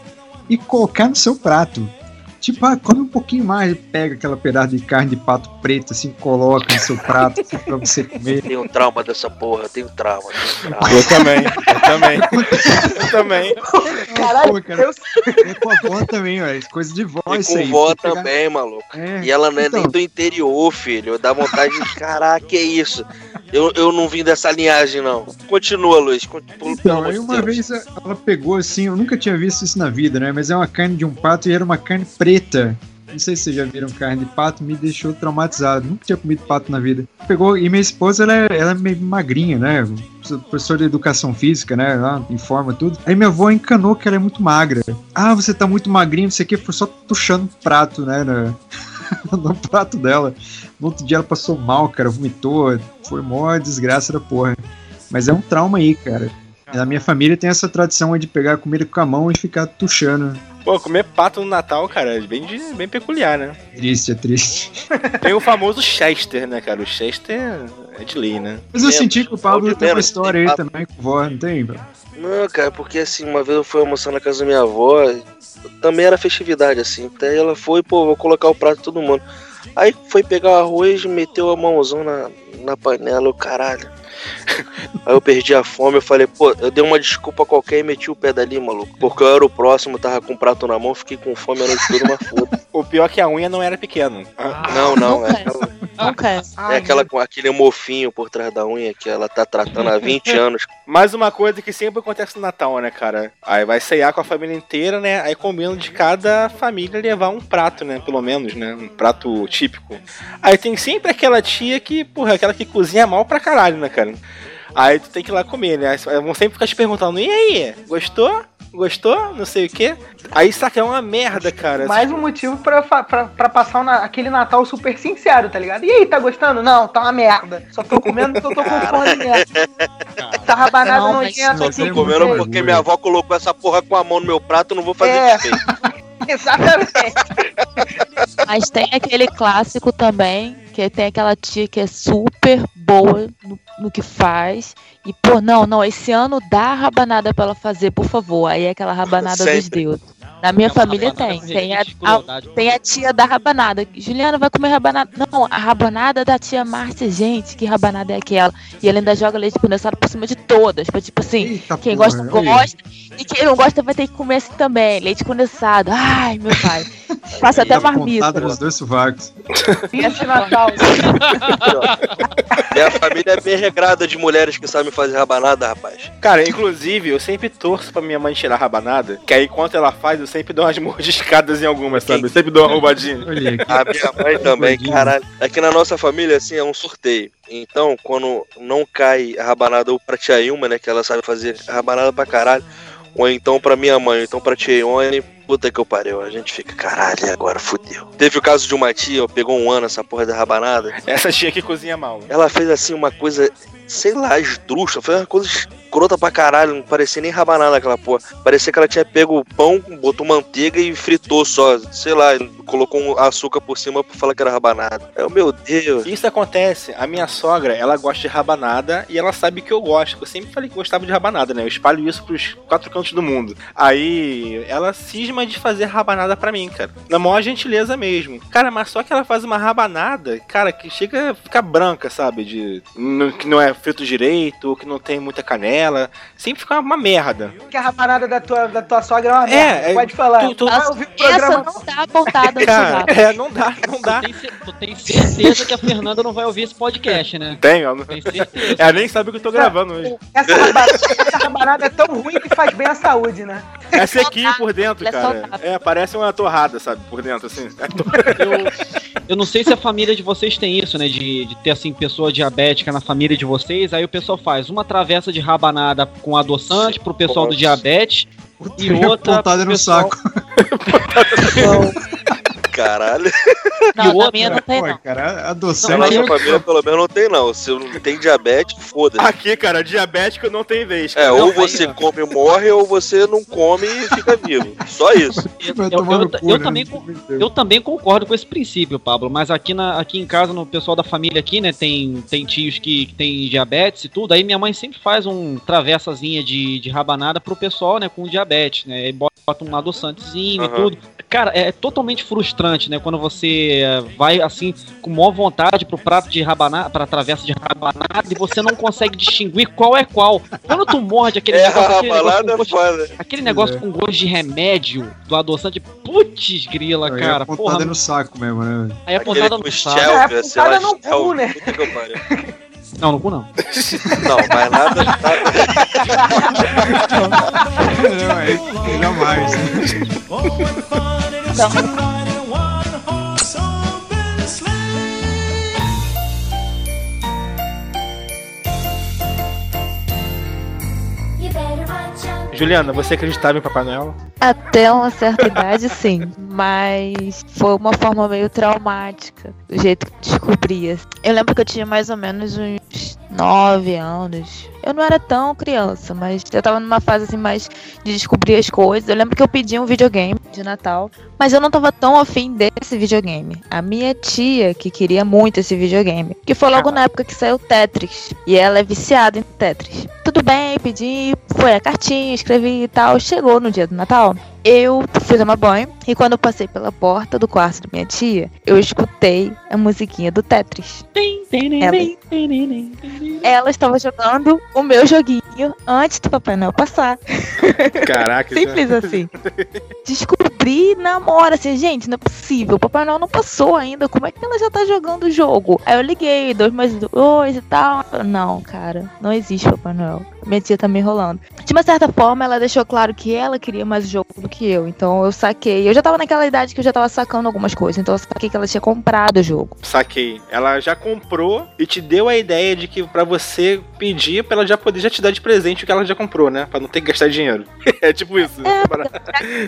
e colocar no seu prato. Tipo, ah, come um pouquinho mais, pega aquela pedaço de carne de pato preto, assim, coloca no seu prato assim, pra você comer. Tenho trauma dessa porra, tenho trauma, tenho trauma. Eu também, eu também. Eu também. Caralho, Pô, cara. eu É com a avó também, velho. Coisa de vó isso com aí. vó Você pegar- também, maluco. É, E ela não é então. nem do interior, filho. Dá vontade de. Caraca, que isso? Eu, eu não vim dessa linhagem, não. Continua, Luiz. con- Pelo Então, aí uma Deus. vez ela pegou assim, eu nunca tinha visto isso na vida, né? Mas é uma carne de um pato e era uma carne preta. Não sei se vocês já viram carne de pato, me deixou traumatizado. Nunca tinha comido pato na vida. Pegou, e minha esposa, ela é, ela é meio magrinha, né? Sou Professora de educação física, né? Lá informa tudo. Aí minha avó encanou que ela é muito magra. Ah, você tá muito magrinho, não sei o que, foi só puxando prato, né? na- no prato dela. No outro dia ela passou mal, cara, vomitou. Foi mó desgraça da porra. Mas é um trauma aí, cara. Na minha família tem essa tradição aí de pegar a comida com a mão e ficar tuchando. Pô, comer pato no Natal, cara, é bem, bem peculiar, né? Triste, é triste. Tem o famoso Chester, né, cara? O Chester é de lei, né? Mas eu Menos, senti que o Pablo tem uma história tem aí também com vó, não tem, velho? Não, cara, porque assim, uma vez eu fui almoçar na casa da minha avó, também era festividade, assim. Daí ela foi, pô, vou colocar o prato todo mundo. Aí foi pegar o arroz, meteu a mãozão na, na panela, o caralho. Aí eu perdi a fome, eu falei, pô, eu dei uma desculpa qualquer e meti o pé dali, maluco. Porque eu era o próximo, tava com o prato na mão, fiquei com fome a noite toda, uma foda. O pior é que a unha não era pequena. Não, não, é Nunca. É. é aquela com aquele mofinho por trás da unha que ela tá tratando há 20 anos. Mais uma coisa que sempre acontece no Natal, né, cara? Aí vai ceiar com a família inteira, né? Aí combina de cada família levar um prato, né? Pelo menos, né? Um prato típico. Aí tem sempre aquela tia que, porra, aquela que cozinha mal pra caralho, né, cara? Aí tu tem que ir lá comer, né? Aí vão sempre ficar te perguntando, e aí? Gostou? Gostou? Não sei o quê. Aí saca, é uma merda, cara. Mais um motivo pra, pra, pra passar na- aquele Natal super sincero, tá ligado? E aí, tá gostando? Não, tá uma merda. Só tô comendo porque eu tô com fome mesmo. Tá rabanada nojenta Só aqui. tô comendo porque minha avó colocou essa porra com a mão no meu prato, eu não vou fazer É. desfeito. Exatamente. Mas tem aquele clássico também, que tem aquela tia que é super boa no, no que faz. E, pô, não, não, esse ano dá rabanada pra ela fazer, por favor. Aí é aquela rabanada dos Sempre. deuses. Na minha É família tem. Tem a, de a- tem a tia da rabanada. Juliana vai comer rabanada. Não, a rabanada da tia Márcia, gente, que rabanada é aquela? E ela ainda joga leite condensado por cima de todas. Pra tipo assim, Eita quem porra, gosta, gosta. E quem não gosta vai ter que comer assim também. Leite condensado. Ai, meu pai. Passa até Tá marmita. nos dois sovacos. Esse Natal. Minha família é bem regrada de mulheres que sabem fazer rabanada, rapaz. Cara, inclusive, eu sempre torço pra minha mãe tirar rabanada, que aí enquanto ela faz, eu sempre dou umas mordiscadas em algumas, sabe? Eu sempre dou uma roubadinha. A minha mãe também, caralho. Aqui na nossa família, assim, é um sorteio. Então, quando não cai a rabanada ou pra tia Ilma, né, que ela sabe fazer rabanada pra caralho, ou então pra minha mãe, ou então pra tia Ione, puta que eu pariu, a gente fica, caralho, agora fudeu. Teve o caso de uma tia, pegou um ano essa porra da rabanada, Essa tia que cozinha mal. ela fez assim uma coisa, sei lá, esdrúxula, foi uma coisa escrota pra caralho, não parecia nem rabanada aquela porra. Parecia que ela tinha pego o pão, botou manteiga e fritou só, sei lá, colocou um açúcar por cima pra falar que era rabanada. É o meu Deus. Isso acontece, a minha sogra, ela gosta de rabanada e ela sabe que eu gosto. Eu sempre falei que gostava de rabanada, né? Eu espalho isso pros quatro cantos do mundo. Aí ela cisma de fazer rabanada pra mim, cara. Na maior gentileza mesmo. Cara, mas só que ela faz uma rabanada, cara, que chega a ficar branca, sabe? De que não é frito direito, que não tem muita canela. Sempre fica uma merda. Que a rabanada da tua, da tua sogra é uma É, merda. é- Pode falar. tu- tu- Vai ouvir o Essa programa. não dá pontada no Cara, é, não dá, não dá. Tu tem, cer- tu tem certeza que a Fernanda não vai ouvir esse podcast, né? Tenho, não- Tem certeza. ela nem sabe o que eu tô gravando hoje. Essa essa rabanada é tão ruim que faz bem à saúde, né? É sequinho por dentro, é cara. É, parece uma torrada, sabe? Por dentro, assim. É to- Eu, eu não sei se a família de vocês tem isso, né? De, de ter, assim, pessoa diabética na família de vocês. Aí o pessoal faz uma travessa de rabanada com adoçante pro pessoal do Nossa. diabetes e Tinha outra pontada no pessoal- saco. caralho. Não, E na minha não tem, não. cara, a Se adoção na mas sua eu- família, pelo menos, não tem, não. Se não tem diabetes, foda-se. Aqui, cara, diabético não tem vez. É, cara. ou Não, você aí, come e morre, ou você não come e fica vivo. Só isso. Eu, eu- eu cu, né? também, eu também concordo com esse princípio, Pablo, mas aqui, na, aqui em casa, no pessoal da família aqui, né, tem, tem tios que, que tem diabetes e tudo, aí minha mãe sempre faz um travessazinha de, de rabanada pro pessoal, né, com diabetes, né, e bota um adoçantezinho e Aham. tudo. Cara, é totalmente frustrante, né, quando você eh, vai, assim, com maior vontade pro prato de rabanada, pra travessa de rabanada, e você não consegue distinguir qual é qual. Quando tu morde aquele É, negócio, aquele negócio é gosto foda. Aquele negócio É. com gosto de remédio do adoçante, putz grila, Aí cara. a pontada Porra, no saco mesmo, né? aí a Aquele pontada no saco. É, stealth, sei lá, pontada no cu, né? Não, no cu não. Não, mas nada, nada. Não, é, jamais. Juliana, você acreditava em Papai Noel? Até uma certa idade, sim. Mas foi uma forma meio traumática, do jeito que descobria. Eu lembro que eu tinha mais ou menos uns 9 anos. Eu não era tão criança, mas eu tava numa fase assim mais de descobrir as coisas. Eu lembro que eu pedi um videogame de Natal, mas eu não tava tão afim desse videogame. A minha tia que queria muito esse videogame, que foi logo na época que saiu Tetris, e ela é viciada em Tetris. Tudo bem, pedi, foi a cartinha, escrevi e tal. Chegou no dia do Natal, eu fui tomar banho e quando eu passei pela porta do quarto da minha tia, eu escutei a musiquinha do Tetris. Ela estava jogando o meu joguinho antes do Papai Noel passar. Caraca, Simples assim. Descobri na hora, assim, gente, não é possível. O Papai Noel não passou ainda. Como é que ela já tá jogando o jogo? Aí eu liguei, dois mais dois e tal. Não, cara, não existe Papai Noel. Minha tia tá me enrolando. De uma certa forma, ela deixou claro que ela queria mais o jogo do que eu. Então eu saquei. Eu já tava naquela idade que eu já tava sacando algumas coisas. Então eu saquei que ela tinha comprado o jogo. Saquei. Ela já comprou e te deu a ideia de que pra você pedir pra ela já poder já te dar de presente o que ela já comprou, né? Pra não ter que gastar dinheiro. é tipo isso. É,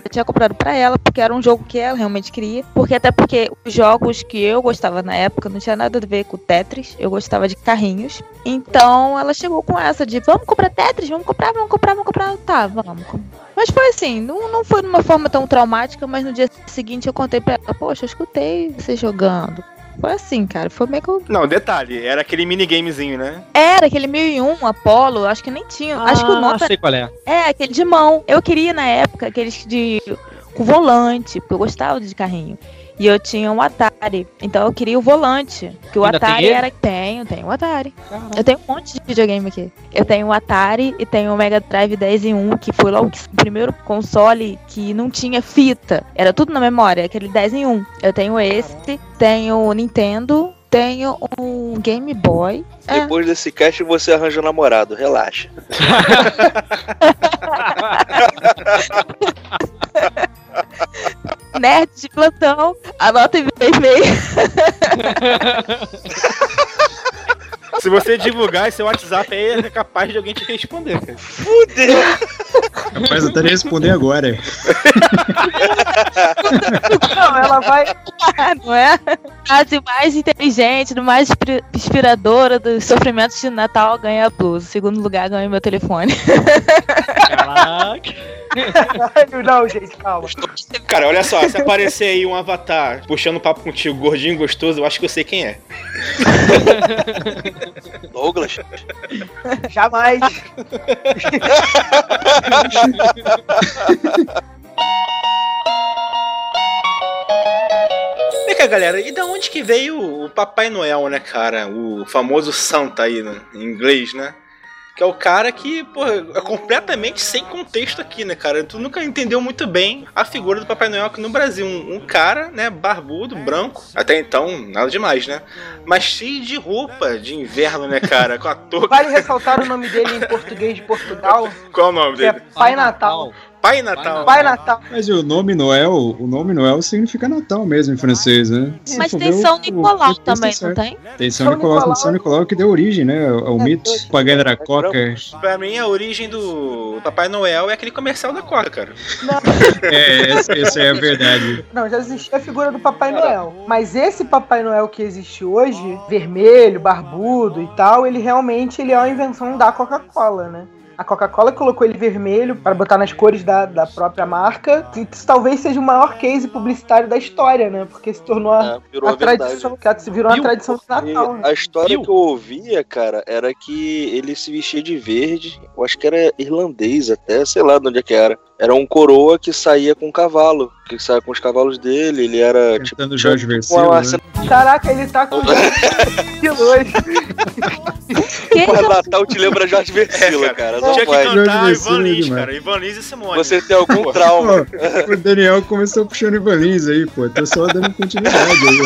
Eu tinha comprado pra ela porque era um jogo que ela realmente queria. Porque até porque os jogos que eu gostava na época não tinha nada a ver com Tetris. Eu gostava de carrinhos. Então ela chegou com essa de vamos comprar Tetris, vamos comprar, vamos comprar, vamos comprar. Tá, vamos. Mas foi assim, não, não foi de uma forma tão traumática, mas no dia seguinte eu contei pra ela, poxa, eu escutei você jogando. Foi assim, cara. Foi meio que eu... Não, detalhe, era aquele minigamezinho, né? Era aquele 1001 Apollo, acho que nem tinha. acho que o nome Ah, sei qual é. É, aquele de mão. Eu queria na época aqueles de com volante, porque eu gostava de carrinho. E eu tinha um Atari, então eu queria o volante. Que o Ainda tem Atari ele? era. Tenho, tenho o Atari. Eu tenho um monte de videogame aqui. Eu tenho o Atari e tenho o Mega Drive 10 em 1, que foi logo o primeiro console que não tinha fita. Era tudo na memória, aquele 10 em 1. Eu tenho esse, tenho o Nintendo, tenho um Game Boy. É, Depois desse cast você arranja um namorado, relaxa. nerd de plantão, anota e e-mail. Se você divulgar esse WhatsApp aí, é capaz de alguém te responder, cara. Rapaz, eu até responder agora. Não, ela vai. não é? Frase mais inteligente, do mais inspira- inspiradora dos sofrimentos de Natal ganha a blusa. Segundo lugar, ganha meu telefone. Caraca. Não, gente, calma. Cara, olha só, se aparecer aí um avatar puxando papo contigo, gordinho gostoso, eu acho que eu sei quem é. Douglas. Jamais. Vem cá, galera, e da onde que veio o Papai Noel, né, cara? O famoso Santa aí, né, em inglês, né? Que é o cara que, pô, é completamente sem contexto aqui, né, cara? Tu nunca entendeu muito bem a figura do Papai Noel aqui no Brasil. Um, um cara, né, barbudo, branco, até então, nada demais, né? Mas cheio de roupa de inverno, né, cara? Com a touca. Vale ressaltar o nome dele em português de Portugal, Qual é o nome é dele? Pai Natal. Pai Natal. Pai Natal. Mas o nome Noel, o nome Noel significa Natal mesmo em francês, né? Se Mas tem São o- o Nicolau texto também, tá não tem? Tem São São Nicolau, Nicolau. São Nicolau que deu origem, né, ao É, mito. Deus. Propaganda da Coca. Pra mim, a origem do Papai Noel é aquele comercial da Coca, cara. É, essa, essa é a verdade. Não, já existia a figura do Papai Noel. Mas esse Papai Noel que existe hoje, vermelho, barbudo e tal, ele realmente ele é uma invenção da Coca-Cola, né? A Coca-Cola colocou ele vermelho para botar nas cores da, da própria marca. E isso talvez seja o maior case publicitário da história, né? Porque se tornou a, É, virou a a verdade. tradição, que virou uma Viu? tradição de Natal. Né? a história Viu? que eu ouvia, cara, era que ele se vestia de verde. Eu acho que era irlandês até, sei lá de onde é que era. Era um coroa que saía com um cavalo. Que saía com os cavalos dele. Ele era tipo. Cantando Jorge uma Versilo, né? Marcela- Caraca, ele tá com hoje. Que Mas Natal te lembra Jorge Versilo, É, cara. Não Tinha que vai. Jorge cantar Ivan é Lins, demais. cara. Ivan Lins e Simone. Você tem algum trauma. Pô, o Daniel começou puxando Ivan Lins aí, pô. Tô só dando continuidade aí,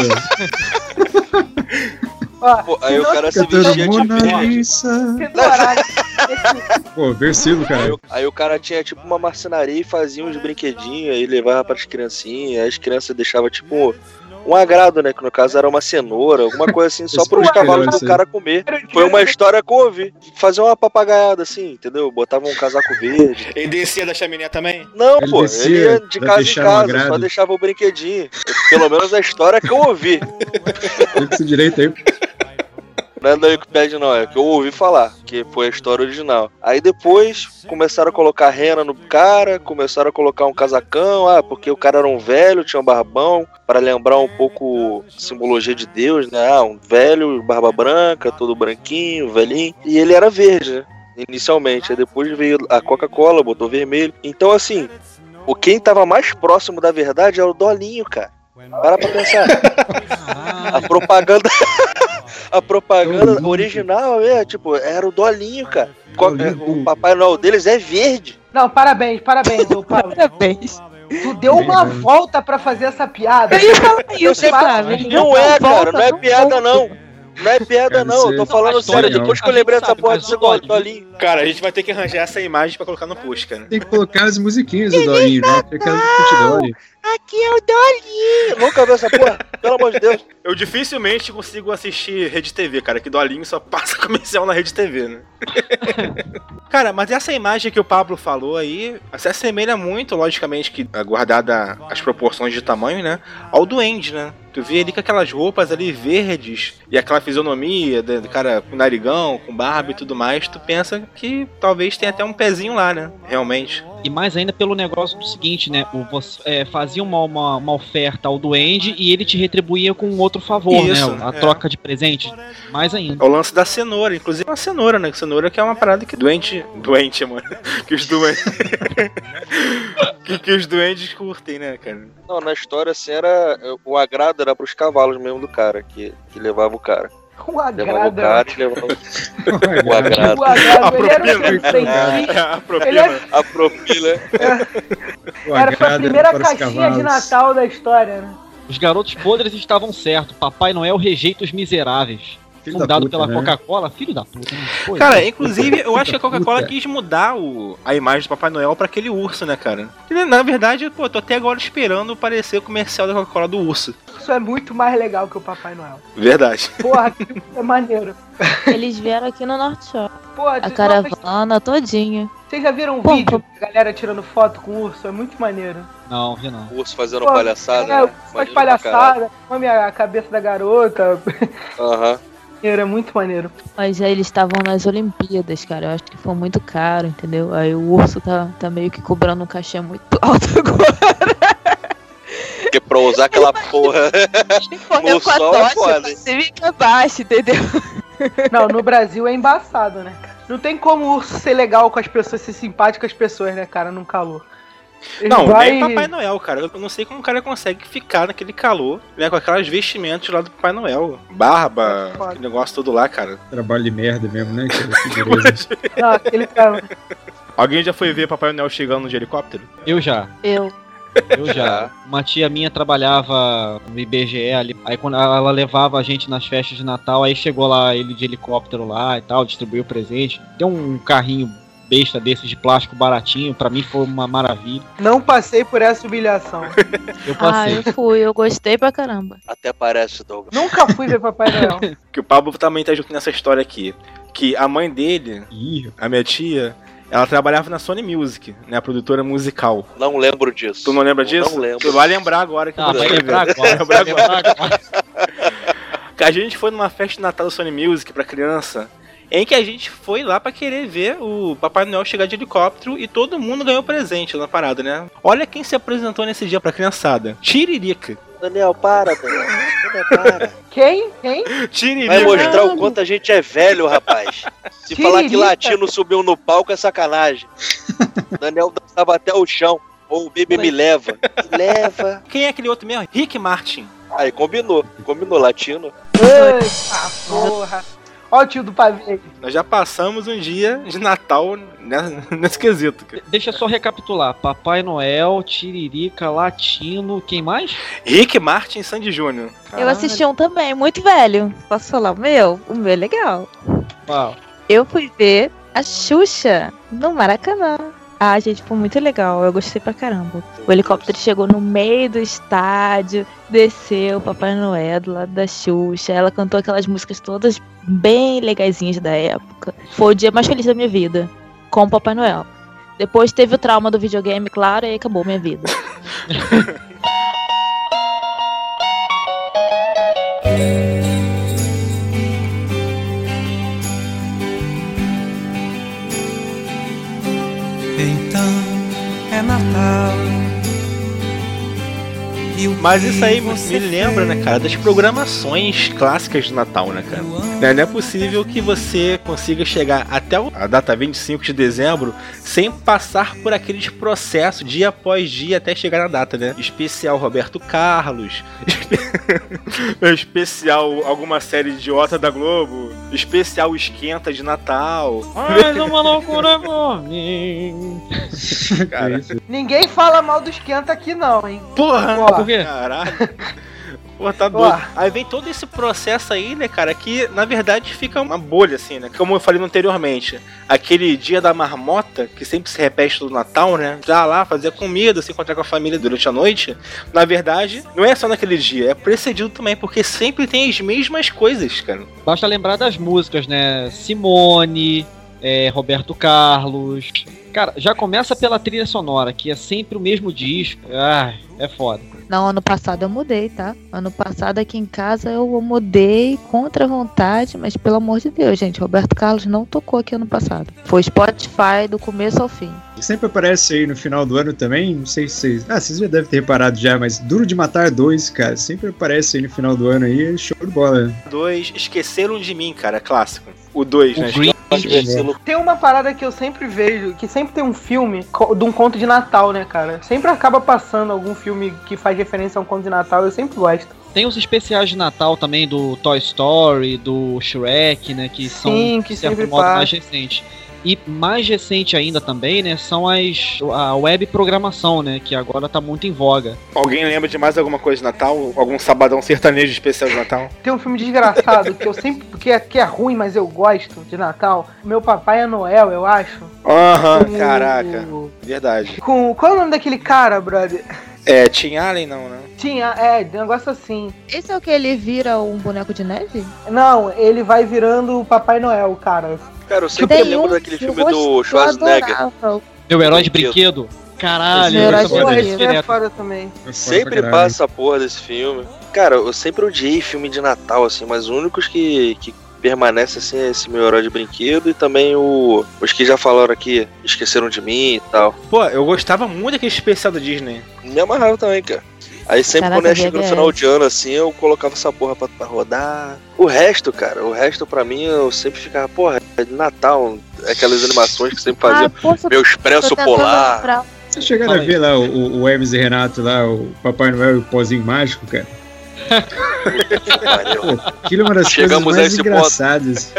ó. Ó, Pô, aí o cara se vestia de verde. Pô, Aí, cara. o- aí o cara tinha tipo uma marcenaria e fazia uns brinquedinhos, aí levava pras criancinhas, aí as crianças deixavam tipo um agrado, né? Que no caso era uma cenoura, alguma coisa assim, só para os cavalos do cara comer. Foi uma história que eu ouvi. Fazer uma papagaiada assim, entendeu? Botava um casaco verde. Ele descia da chaminé também? Não, Ele pô, descia ele ia de casa em um casa, agrado. só deixava o brinquedinho. Pelo menos a história que eu ouvi. Esse direito aí. Não é da Wikipedia, não, é que eu ouvi falar, que foi a história original. Aí depois começaram a colocar rena no cara, começaram a colocar um casacão, ah, porque o cara era um velho, tinha um barbão, para lembrar um pouco a simbologia de Deus, né? Ah, um velho, barba branca, todo branquinho, velhinho. E ele era verde, né? Inicialmente. Aí depois veio a Coca-Cola, botou vermelho. Então, assim, o quem tava mais próximo da verdade era o Dolinho, cara. Para pra pensar. A propaganda. a propaganda original é, tipo, era o Dolinho, cara. Dolinho. O Papai Noel deles é verde. Não, parabéns, parabéns. Parabéns. Tu deu uma volta pra fazer essa piada. Eu ia falar Eu isso, sei, Flávio. Não é, cara, não é piada, não. Não é piada, Cara, não. Eu tô isso falando é sério. história, Depois que eu lembrei dessa porra desse Dolinho. Cara, a gente vai ter que arranjar essa imagem pra colocar no post, cara. Tem que colocar as musiquinhas do Dolinho, né? Do Futidori. Aqui é o Dolinho. Nunca viu essa porra? Pelo amor de Deus. Eu dificilmente consigo assistir Rede TV, cara, que Dolinho só passa comercial na Rede TV, né? cara, mas essa imagem que o Pablo falou aí se assemelha muito, logicamente, que é guardada as proporções de tamanho, né? Ao Duende, né? Tu vê ali com aquelas roupas ali verdes e aquela fisionomia do cara com narigão, com barba e tudo mais, tu pensa que talvez tenha até um pezinho lá, né? Realmente. E mais ainda pelo negócio do seguinte, né? O, você é, fazia uma, uma, uma oferta ao duende e ele te retribuía com um outro favor, Isso, né? A é. troca de presente. Mais ainda. É o lance da cenoura, inclusive uma cenoura, né? Cenoura que é uma parada que doente. Doente, mano. Que os doentes. que, que os doentes curtem, né, cara? Não, na história, assim, era. O agrado era pros cavalos mesmo do cara, que, que levava o cara. O Levava o agrado. e levava o agrado. agrado, ele era um presentinho. A propina. Ele A propila. Era foi a agrado primeira caixinha de. Natal da história, né? Os garotos podres estavam certos. Papai Noel rejeita os miseráveis. Filho da Fundado puta, pela né? Coca-Cola, filho da puta. né? Cara, inclusive, eu acho que a Coca-Cola quis mudar o, a imagem do Papai Noel pra aquele urso, né, cara? Que, na verdade, pô, tô até agora esperando aparecer o comercial da Coca-Cola do urso. Isso é muito mais legal que o Papai Noel. Verdade. Porra, que é maneiro. Eles vieram aqui no Norte Shop. Pô, A caravana todinha. Vocês já viram um Pô, vídeo da galera tirando foto com o urso? É muito maneiro. Não, vi não. O urso fazendo Pô, palhaçada. É, né? faz palhaçada, come a cabeça da garota. Aham. É muito maneiro. Mas aí eles estavam nas Olimpíadas, cara. Eu acho que foi muito caro, entendeu? Aí o urso tá, tá meio que cobrando um cachê muito alto agora. Porque pra usar aquela porra. Correu No com a sol é hein? você fica abaixo, entendeu? Não, no Brasil é embaçado, né? cara? Não tem como o urso ser legal com as pessoas, ser simpático com as pessoas, né, cara, num calor. Ele Não, vai... nem Papai Noel, cara. Eu não sei como o cara consegue ficar naquele calor, né? Com aquelas vestimentas lá do Papai Noel. Barba, Foda. aquele negócio todo lá, cara. Trabalho de merda mesmo, né? Beleza. Não, aquele cara... Alguém já foi ver Papai Noel chegando de helicóptero? Eu já. Eu. Eu já. Uma tia minha trabalhava no IBGE ali. Aí quando ela levava a gente nas festas de Natal, aí chegou lá ele de helicóptero lá e tal, distribuiu presente. Deu um carrinho besta desses de plástico baratinho. Pra mim foi uma maravilha. Não passei por essa humilhação. Eu Ah, passei. eu fui, eu gostei pra caramba. Até parece, Douglas. Nunca fui ver Papai Noel. Que o Pablo também tá junto nessa história aqui. Que a mãe dele, Ih, a minha tia, ela trabalhava na Sony Music, né? A produtora musical. Não lembro disso. Tu não lembra disso? Não lembro. Tu vai lembrar agora que eu Ah, vai lembrar agora. Vai Vai lembrar agora. Que a gente foi numa festa de Natal da Sony Music pra criança, em que a gente foi lá pra querer ver o Papai Noel chegar de helicóptero e todo mundo ganhou presente na parada, né? Olha quem se apresentou nesse dia pra criançada. Tiririca. Daniel, para, Daniel. Daniel, para. Quem? Quem? Tiririca. Vai mostrar o quanto a gente é velho, rapaz. Se falar que Tiririca. latino subiu no palco é sacanagem. Daniel dançava até o chão. Ou o Baby me leva. Me leva. Quem é aquele outro mesmo? Rick Martin. Aí combinou. Combinou, latino. Eita porra. Ó o tio do pavê. Nós já passamos um dia de Natal né, nesse quesito. cara. Deixa eu só recapitular. Papai Noel, Tiririca, Latino, quem mais? Rick Martin e Sandy Júnior. Eu assisti um também, muito velho. Posso falar o meu? O meu é legal. Uau. Eu fui ver a Xuxa no Maracanã. Ah, gente, foi muito legal. Eu gostei pra caramba. O helicóptero chegou no meio do estádio, desceu o Papai Noel do lado da Xuxa. Ela cantou aquelas músicas todas bem legaisinhas da época. Foi o dia mais feliz da minha vida com o Papai Noel. Depois teve o trauma do videogame, claro, e acabou minha vida. Mas isso aí me, lembra, né, cara, das programações clássicas de Natal, né, cara? Né, Não é possível que você consiga chegar até a data 25 de dezembro sem passar por aqueles processos dia após dia até chegar na data, né? Especial Roberto Carlos, especial alguma série idiota da Globo, especial Esquenta de Natal. Mais uma loucura por mim. Cara, Ninguém fala mal do esquenta aqui não, hein? porra! Ó, Por quê? Caralho. Pô, tá doido. Aí vem todo esse processo aí, né, cara, que na verdade fica uma bolha, assim, né? Como eu falei anteriormente, aquele dia da marmota, que sempre se repete no Natal, né? Já lá, fazer comida, se encontrar com a família durante a noite. Na verdade, não é só naquele dia, é precedido também, porque sempre tem as mesmas coisas, cara. Basta lembrar das músicas, né? Simone, é, Roberto Carlos. Cara, já começa pela trilha sonora, que é sempre o mesmo disco. Ai, é foda. Não, ano passado eu mudei, tá? Ano passado aqui em casa eu mudei contra a vontade, mas pelo amor de Deus, gente, Roberto Carlos não tocou aqui ano passado. Foi Spotify do começo ao fim. Sempre aparece aí no final do ano também, não sei se vocês... Ah, vocês já devem ter reparado já, mas Duro de Matar 2, cara, sempre aparece aí no final do ano aí, é show de bola. Dois, Esqueceram de Mim, cara, clássico. O dois, né? O Green Tem uma parada que eu sempre vejo, que sempre tem um filme de um conto de Natal, né, cara? Sempre acaba passando algum filme que faz referência a um conto de Natal, eu sempre gosto. Tem os especiais de Natal também do Toy Story, do Shrek, né? Que são, Sim, que de certo sempre modo, passa. mais recentes. E mais recente ainda também, né? São as a web programação, né? Que agora tá muito em voga. Alguém lembra de mais alguma coisa de Natal? Algum sabadão sertanejo especial de Natal? Tem um filme desgraçado que eu sempre. que é, que é ruim, mas eu gosto de Natal. Meu Papai é Noel, eu acho. Aham, Com caraca. Verdade. Com. Qual é o nome daquele cara, brother? É, Tim Allen não, né? Tinha, é, um negócio assim. Esse é o que ele vira um boneco de neve? Não, ele vai virando o Papai Noel, cara. Cara, eu sempre Tem lembro um daquele que filme eu do eu Schwarzenegger. adorava. Meu herói de Brinquedo. brinquedo. Caralho, Meu herói de esse é direto. foda também. Sempre passa a porra desse filme. Cara, eu sempre odiei filme de Natal, assim, mas os únicos que, que permanece assim é esse meu herói de brinquedo e também o. Os que já falaram aqui, esqueceram de mim e tal. Pô, eu gostava muito daquele especial da Disney. Me amarrava também, cara. Aí sempre Caraca, quando ia chegando no final de ano, assim, eu colocava essa porra pra, pra rodar. O resto, cara, o resto pra mim eu sempre ficava, porra, é de Natal, aquelas animações que sempre fazia. Ah, poxa, Meu expresso polar. Vocês chegaram a ver lá o, o Hermes e Renato lá, o Papai Noel e o pozinho mágico, cara? Pariu. Aquilo é uma das Chegamos coisas mais engraçadas.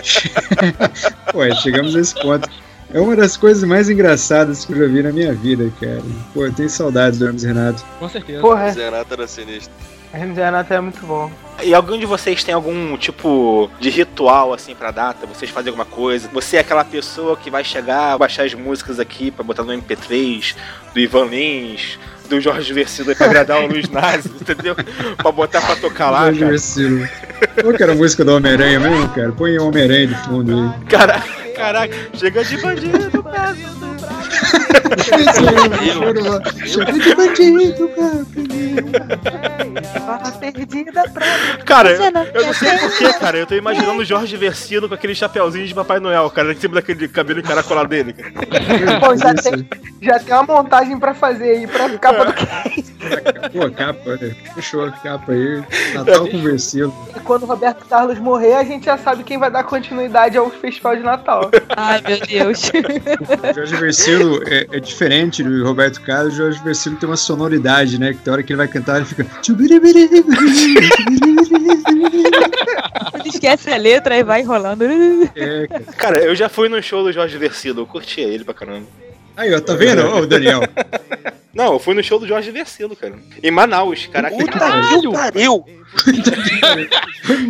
Pô, é, chegamos a esse ponto. É uma das coisas mais engraçadas que eu já vi na minha vida, cara. Pô, eu tenho saudades do Hermes e Renato. Com certeza. Porra, Zé Renato era sinistro. E Renato é muito bom. E algum de vocês tem algum tipo de ritual assim pra data? Vocês fazem alguma coisa? Você é aquela pessoa que vai chegar, baixar as músicas aqui pra botar no MP3 do Ivan Lins, do Jorge Versilo aí pra agradar o Luiz Nazi, entendeu? Pra botar pra tocar lá, Jorge cara. Versilo. Qual que era a música do Homem-Aranha mesmo, cara? Põe o Homem-Aranha de fundo aí. Cara, caraca, chega de bandido, cara. Chega de bandido, cara. Barra perdida pra Cara, Você eu, não sei porquê, cara. Eu tô imaginando o Jorge Versilo com aquele chapeuzinho de Papai Noel, cara, em cima daquele cabelo encaracolado dele. cara. Pô, já tem, já tem uma montagem pra fazer aí, pra capa do cast. Pô, a capa, né? fechou a capa aí. Natal com Versilo. E quando o Roberto Carlos morrer, a gente já sabe quem vai dar continuidade ao Festival de Natal. Ai, meu Deus. O Jorge Versilo é, é diferente do Roberto Carlos. O Jorge Versilo tem uma sonoridade, né? Que tem hora que ele vai cantar, ele fica. Ele esquece a letra e vai enrolando. É, cara. Cara, eu já fui no show do Jorge Versilo, eu curtia ele pra caramba. Aí, ó, tá vendo, ô Daniel? Não, eu fui no show do Jorge Versilo, cara. Em Manaus, caraca. Puta que pariu!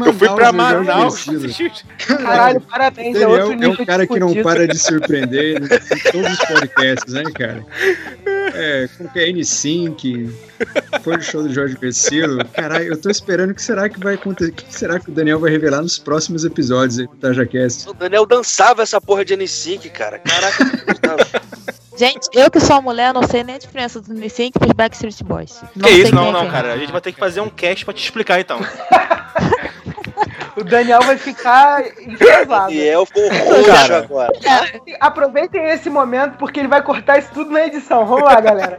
Eu fui pra Manaus, o. Caralho, parabéns, é outro Daniel é um cara que não para de surpreender em todos os podcasts, né, cara? É, como que é N5, foi no show do Jorge Versilo. Caralho, eu tô esperando o que será que vai acontecer. O que será que o Daniel vai revelar nos próximos episódios aí do TajaCast? O Daniel dançava essa porra de N5, cara. Caraca, eu gostava. Gente, eu que sou mulher, não sei nem a diferença do N5 pros Backstreet Boys. Que sei isso, não, é não, quem. cara. A gente vai ter que fazer um cast pra te explicar então. O Daniel vai ficar enfesado. Daniel ficou roxo Cara. agora. Aproveitem esse momento, porque ele vai cortar isso tudo na edição. Vamos lá, galera.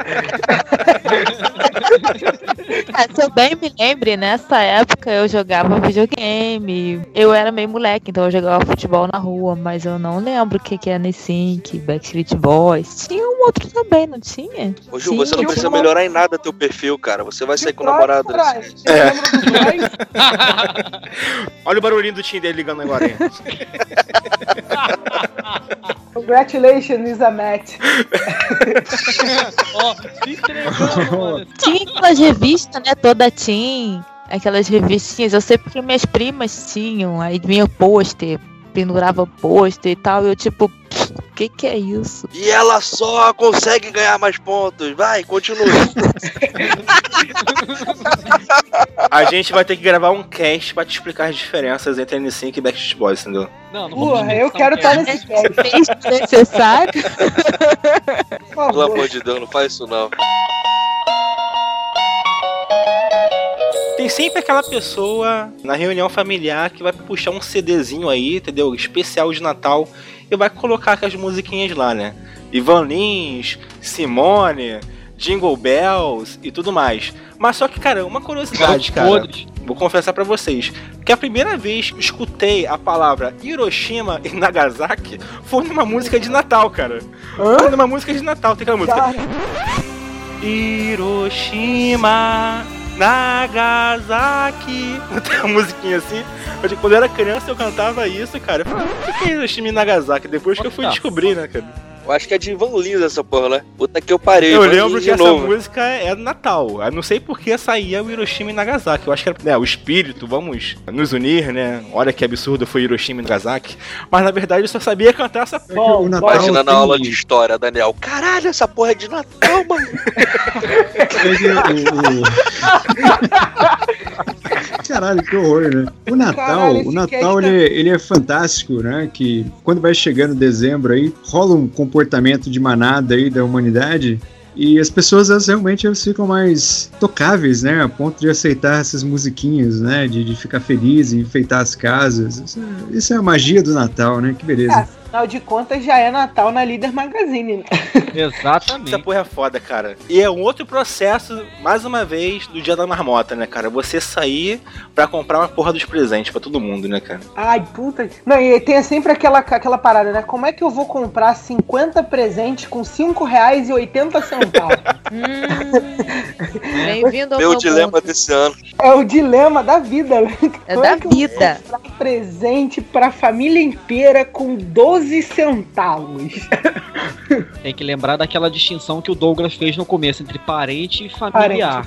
É, se eu bem me lembre, nessa época eu jogava videogame. Eu era meio moleque, então eu jogava futebol na rua, mas eu não lembro o que, que é N5, Backstreet Boys. Tinha um outro também, não tinha? Ô, Ju, Sim, você não eu precisa uma- melhorar em nada teu perfil, cara. Você vai sair com o namorado. Você É. Olha o barulhinho do Tim dele ligando agora aí. Congratulations, is a match. Ó, se. Tinha aquelas revistas, né? Toda Teen. Aquelas revistinhas. Eu sei porque minhas primas tinham. Aí vinha pôster, pendurava pôster e tal. E eu, tipo, o que que é isso? E ela só consegue ganhar mais pontos. Vai, continua. A gente vai ter que gravar um cast pra te explicar as diferenças entre N5 e Backstreet Boys, entendeu? Não, não Porra, eu quero estar cast. nesse cast, Texto necessário. por Pelo amor de Deus, não faz isso não. Tem sempre aquela pessoa na reunião familiar que vai puxar um CDzinho aí, entendeu? Especial de Natal e vai colocar com as musiquinhas lá, né? Ivan Lins, Simone, Jingle Bells e tudo mais. Mas só que, cara, uma curiosidade, cara. Podres. Vou confessar pra vocês que a primeira vez que escutei a palavra Hiroshima e Nagasaki foi numa música de Natal, cara. Foi numa música de Natal, tem aquela música. Cara, Hiroshima, Nagasaki. Tem uma musiquinha assim. Eu, Quando eu era criança eu cantava isso, cara. Eu falei, o que é e Nagasaki? Depois que eu fui descobrir, né, cara? Eu acho que é de Ivan Lins essa porra, né? Puta que eu parei. Eu lembro Lins que essa novo. música é do Natal. Eu não sei por que saía o Hiroshima e Nagasaki. Eu acho que era né, o espírito, vamos nos unir, né? Olha que absurdo foi Hiroshima e Nagasaki. Mas na verdade eu só sabia cantar essa É que Bom, Natal Imagina na aula de história, Daniel. Caralho, essa porra é de Natal, mano. O- Caralho, que horror, né? O Natal, Caralho, o Natal ele, é- ele é fantástico, né? Que quando vai chegando dezembro aí, rola um comportamento de manada aí da humanidade. E as pessoas, elas realmente elas ficam mais tocáveis, né? A ponto de aceitar essas musiquinhas, né? De, de ficar feliz e enfeitar as casas. Isso é, isso é a magia do Natal, né? Que beleza. Ah, afinal de contas, já é Natal na Líder Magazine. né? Exatamente. Essa porra é foda, cara. E é um outro processo, mais uma vez, do dia da marmota, né, cara? Você sair pra comprar uma porra dos presentes pra todo mundo, né, cara? Ai, puta. Não, e tem sempre aquela, aquela parada, né? Como é que eu vou comprar 50 presentes com 5 reais e 80 centavos? Hum, Bem-vindo ao Meu meu dilema mundo. desse ano. é o dilema da vida, né? É Como da que eu vou vida. comprar presente pra família inteira com 12 centavos. Tem que lembrar daquela distinção que o Douglas fez no começo entre parente e familiar.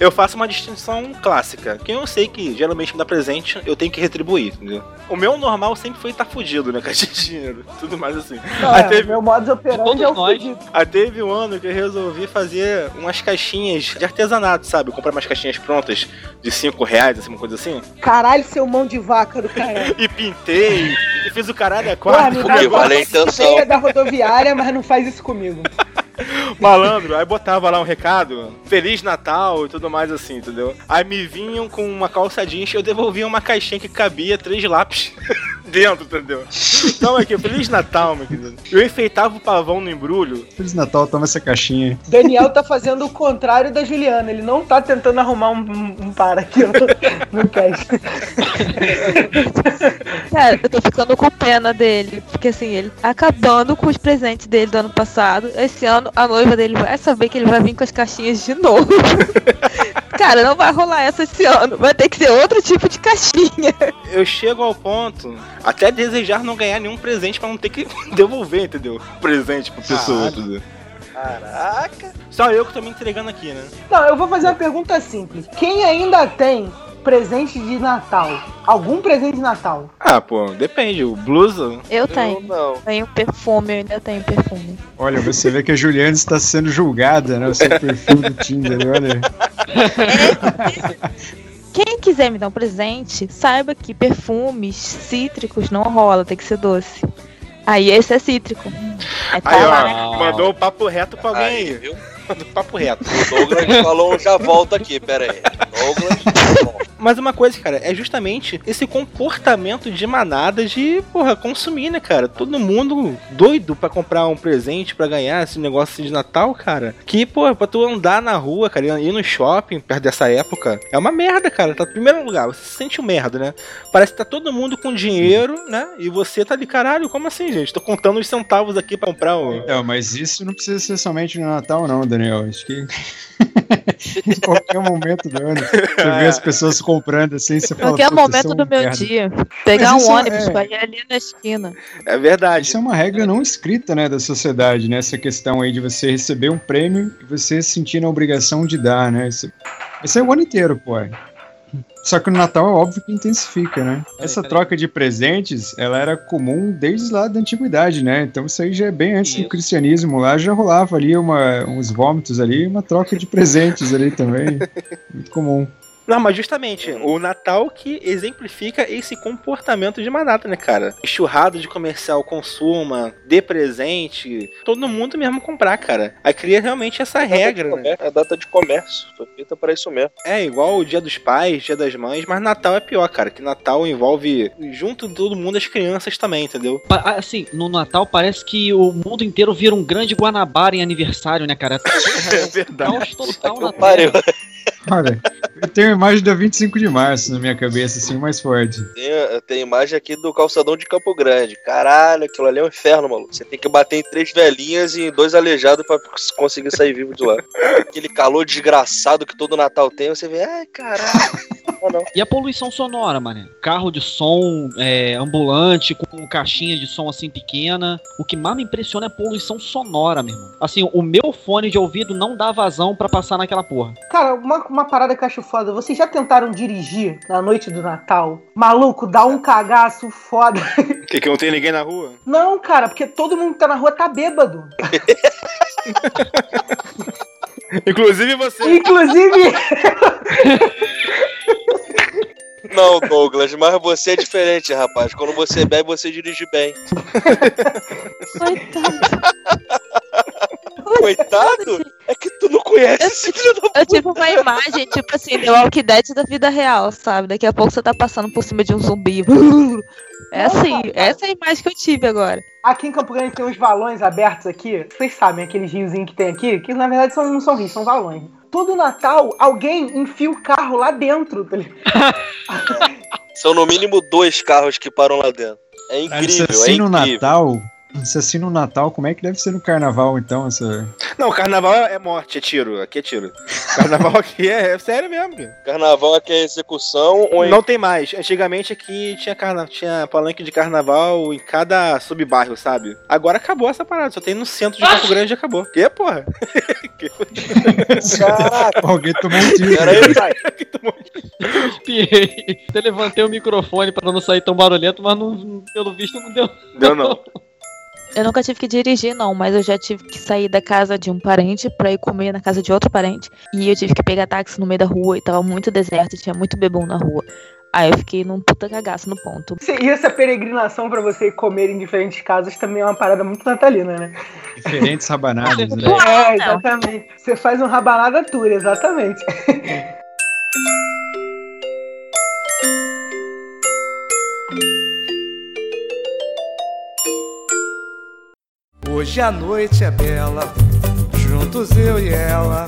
Eu faço uma distinção clássica. Quem eu sei que geralmente me dá presente, eu tenho que retribuir, entendeu? O meu normal sempre foi estar fudido, né? Caixa de dinheiro. Tudo mais assim. Não, Aí é, teve- Meu modus operandi Todos é o nós. fudido. Aí teve um ano que eu resolvi fazer umas caixinhas de artesanato, sabe? Comprar umas caixinhas prontas de 5 reais, assim, uma coisa assim. Caralho, seu mão de vaca do caralho. E pintei, e fiz o caralho a Porra, quatro. Me porque dá vale a uma intenção. feia da rodoviária, mas não faz isso comigo. Malandro, aí botava lá um recado, Feliz Natal e tudo mais assim, entendeu? Aí me vinham com uma calça jeans e eu devolvia uma caixinha que cabia três lápis dentro, entendeu? Então aqui, Feliz Natal, meu querido. Eu enfeitava o pavão no embrulho. Feliz Natal, toma essa caixinha. Daniel tá fazendo o contrário da Juliana. Ele não tá tentando arrumar um, um, um par aqui ó, no cast. Cara, eu tô ficando com pena dele. Porque assim, ele tá acabando com os presentes dele do ano passado. Esse ano a noiva dele vai saber que ele vai vir com as caixinhas de novo. Cara, não vai rolar essa esse ano. Vai ter que ser outro tipo de caixinha. Eu chego ao ponto, até desejar não ganhar nenhum presente pra não ter que devolver, entendeu? Presente pra pessoa, entendeu? Caraca. Só eu que tô me entregando aqui, né? Não, eu vou fazer uma pergunta simples. Quem ainda tem presente de Natal? Algum presente de Natal? Ah, pô, depende. O blusa. Eu tenho. Eu não. Tenho perfume, eu ainda tenho perfume. Olha, você vê que a Juliana está sendo julgada, né? O seu perfil do Tinder, olha. Quem quiser me dar um presente, saiba que perfumes cítricos não rola, tem que ser doce. Aí esse é cítrico. Aí tá Aí, lá. ó, mandou o papo reto pra alguém Aí, aí. viu? Mandou o papo reto. O Douglas falou já volta aqui, pera aí. Douglas, volta. Mas uma coisa, cara, é justamente esse comportamento de manada de, porra, consumir, né, cara? Todo mundo doido pra comprar um presente, pra ganhar esse negócio assim de Natal, cara. Que, porra, pra tu andar na rua, cara, ir no shopping perto dessa época, é uma merda, cara. Tá, em primeiro lugar, você se sente um merda, né? Parece que tá todo mundo com dinheiro, né? E você tá ali, caralho, como assim, gente? Tô contando os centavos aqui pra comprar o. Não, mas isso não precisa ser somente no Natal, não, Daniel. Acho que. em qualquer momento do ano. Você vê as pessoas comprando assim, você fala. Qualquer "Puta, momento é do meu merda." dia. Pegar Mas um é- ônibus é. pra ir ali na esquina. É verdade. Isso é uma regra não escrita, né, da sociedade, né? Essa questão aí de você receber um prêmio e você sentir na obrigação de dar, né? Isso, isso é o ano inteiro, pô. Só que no Natal é óbvio que intensifica, né? Essa troca de presentes, ela era comum desde lá da antiguidade, né? Então isso aí já é bem antes do cristianismo. Lá já rolava ali uma, uns vômitos ali, uma troca de presentes ali também. Muito comum. Não, mas justamente, o Natal que exemplifica esse comportamento de manada, né, cara? Enxurrado de comercial consuma, dê presente, todo mundo mesmo comprar, cara. Aí cria realmente essa regra, né? É a data de comércio. Foi feita pra isso mesmo. É igual o dia dos pais, dia das mães, mas Natal é pior, cara. Que Natal envolve junto de todo mundo as crianças também, entendeu? Pa- Assim, no Natal parece que o mundo inteiro vira um grande Guanabara em aniversário, né, cara? É verdade. Caos total na Que pariu. Olha, eu tenho a imagem da 25 de março na minha cabeça, assim, mais forte. Tem, tem imagem aqui do calçadão de Campo Grande. Caralho, aquilo ali é um inferno, maluco. Você tem que bater em três velhinhas e em dois aleijados pra conseguir sair vivo de lá. Aquele calor desgraçado que todo Natal tem, você vê, ai, caralho. Não, não. E a poluição sonora, mano? Carro de som, é, ambulante, com caixinha de som assim pequena. O que mais me impressiona é a poluição sonora, meu irmão. Assim, o meu fone de ouvido não dá vazão pra passar naquela porra. Cara, uma, uma parada que eu acho foda. Vocês já tentaram dirigir na noite do Natal? Maluco, dá um cagaço foda. Que, que não tem ninguém na rua? Não, cara, porque todo mundo que tá na rua tá bêbado. Inclusive você. Inclusive, Não, Douglas, mas você é diferente, rapaz. Quando você bebe, você dirige bem. Coitado. Coitado? É que tu não conhece esse filho da Eu tive uma imagem, tipo assim, The Walking Dead da vida real, sabe? Daqui a pouco você tá passando por cima de um zumbi. É assim, essa é a imagem que eu tive agora. aqui em Campo Grande tem uns valões abertos aqui. Vocês sabem, aqueles riozinhos que tem aqui, que na verdade são, não são rios, são valões. Todo Natal, alguém enfia o carro lá dentro, tá? São no mínimo dois carros que param lá dentro. É Cara, incrível, é assim no incrível. Natal, Se assim no Natal, como é que deve ser no Carnaval, então, essa... Não, carnaval é morte, é tiro. Aqui é tiro. Carnaval aqui é, é sério mesmo, cara. Carnaval aqui é execução ou Não tem mais. Antigamente aqui tinha, carna... tinha palanque de carnaval em cada subbairro, sabe? Agora acabou essa parada. Só tem no centro de Campo Grande e acabou. Que, porra? Caraca, Alguém tomou um tiro. peraí, pai. Espiei. Até levantei o microfone pra não sair tão barulhento, mas não- pelo visto não deu. Deu não. Eu nunca tive que dirigir, não, mas eu já tive que sair da casa de um parente pra ir comer na casa de outro parente. E eu tive que pegar táxi no meio da rua e tava muito deserto e tinha muito bebum na rua. Aí eu fiquei num puta cagaço no ponto. E essa peregrinação pra você comer em diferentes casas também é uma parada muito natalina, né? Diferentes rabanadas, né? É, exatamente. Você faz um rabanada tour, exatamente. Hoje a noite é bela, juntos eu e ela.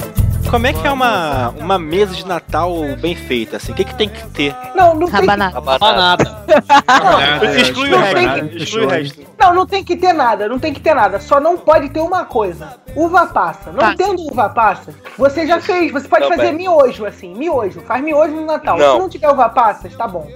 Como é que é uma, uma mesa de Natal bem feita, assim? O que, que tem que ter? Não, não tem, que, Rabanada. Rabanada. Rabanada. Exclui o não resto. Exclui o resto. não, não tem que ter nada, não tem que ter nada. Só não pode ter uma coisa. Uva passa. Não Tá. tendo uva passa, você já fez. Você pode Não, fazer bem. miojo, assim. Miojo. Faz miojo no Natal. Não. Se não tiver uva passas, tá bom.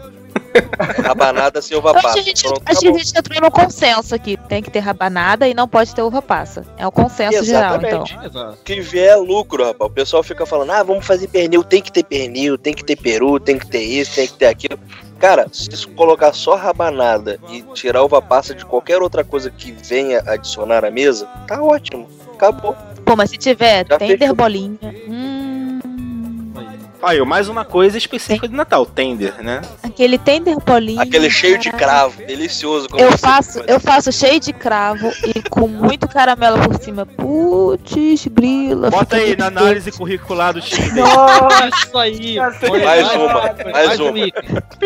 Rabanada sem uva Eu acho que passa. a gente, Pronto, acho que a acabou. gente entrou no consenso aqui. Tem que ter rabanada e não pode ter uva passa. É o consenso geral, então. Exatamente. Exato. que vier é lucro, rapaz. O pessoal fica falando, ah, vamos fazer pernil, tem que ter pernil, tem que ter peru, tem que ter isso, tem que ter aquilo. Cara, se isso colocar só rabanada e tirar uva passa de qualquer outra coisa que venha adicionar à mesa, tá ótimo. Acabou. Pô, mas se tiver Já tender fechou. bolinha. Hum, Aí, mais uma coisa específica de Natal, tender, né? aquele tender bolinha. Aquele cheio de cravo, delicioso. como Eu você faço, eu faço cheio de cravo e com muito caramelo por cima. Putz, grila. Bota aí na análise curricular do time. Nossa, Isso aí. Mais uma, mais um uma.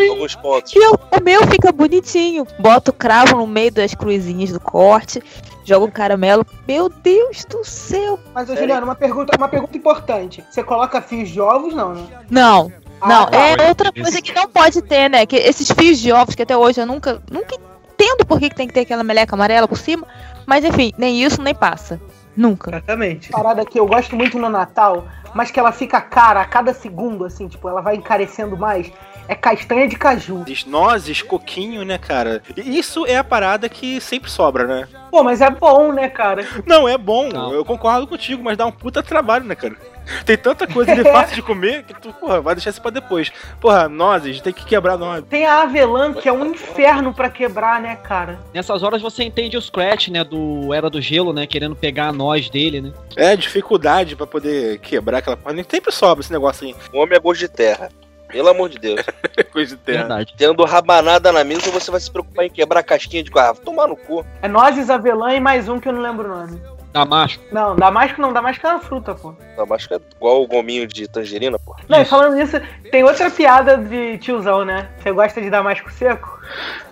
Alguns pontos. E eu- o meu fica bonitinho. Boto o cravo no meio das cruzinhas do corte, jogo o caramelo. Meu Deus do céu. Mas, ô? Juliano, uma pergunta, uma pergunta importante. Você coloca fios de ovos, não, né? Não, Ah, não, tá. é outra coisa que não pode ter, né? Que esses fios de ovos que até hoje eu nunca, nunca entendo por que, que tem que ter aquela meleca amarela por cima. Mas enfim, nem isso nem passa. Nunca. Exatamente. Parada que eu gosto muito no Natal, mas que ela fica cara a cada segundo, assim, tipo, ela vai encarecendo mais, é castanha de caju. Nozes, coquinho, né, cara? Isso é a parada que sempre sobra, né? Pô, mas é bom, né, cara? Não, é bom, Não. eu concordo contigo, mas dá um puta trabalho, né, cara? Tem tanta coisa ali fácil de comer que tu, porra, vai deixar isso pra depois. Porra, nozes, tem que quebrar nozes. Tem a avelã, que é um inferno pra quebrar, né, cara? Nessas horas você entende o Scratch, né? Do Era do Gelo, né? Querendo pegar a nós dele, né? É, dificuldade pra poder quebrar aquela porra. Nem sempre sobra esse negocinho. O homem é gosto de terra. Pelo amor de Deus. Coisa de terra. Verdade. Tendo rabanada na mesa, você vai se preocupar em quebrar a casquinha de garrafa. Tomar no cu. É nozes, avelã e mais um que eu não lembro o nome. Damasco. Não, damasco não, damasco é uma fruta, pô. Damasco é igual o gominho de tangerina, pô. Não, e falando nisso, tem outra piada de tiozão, né? Você gosta de damasco seco?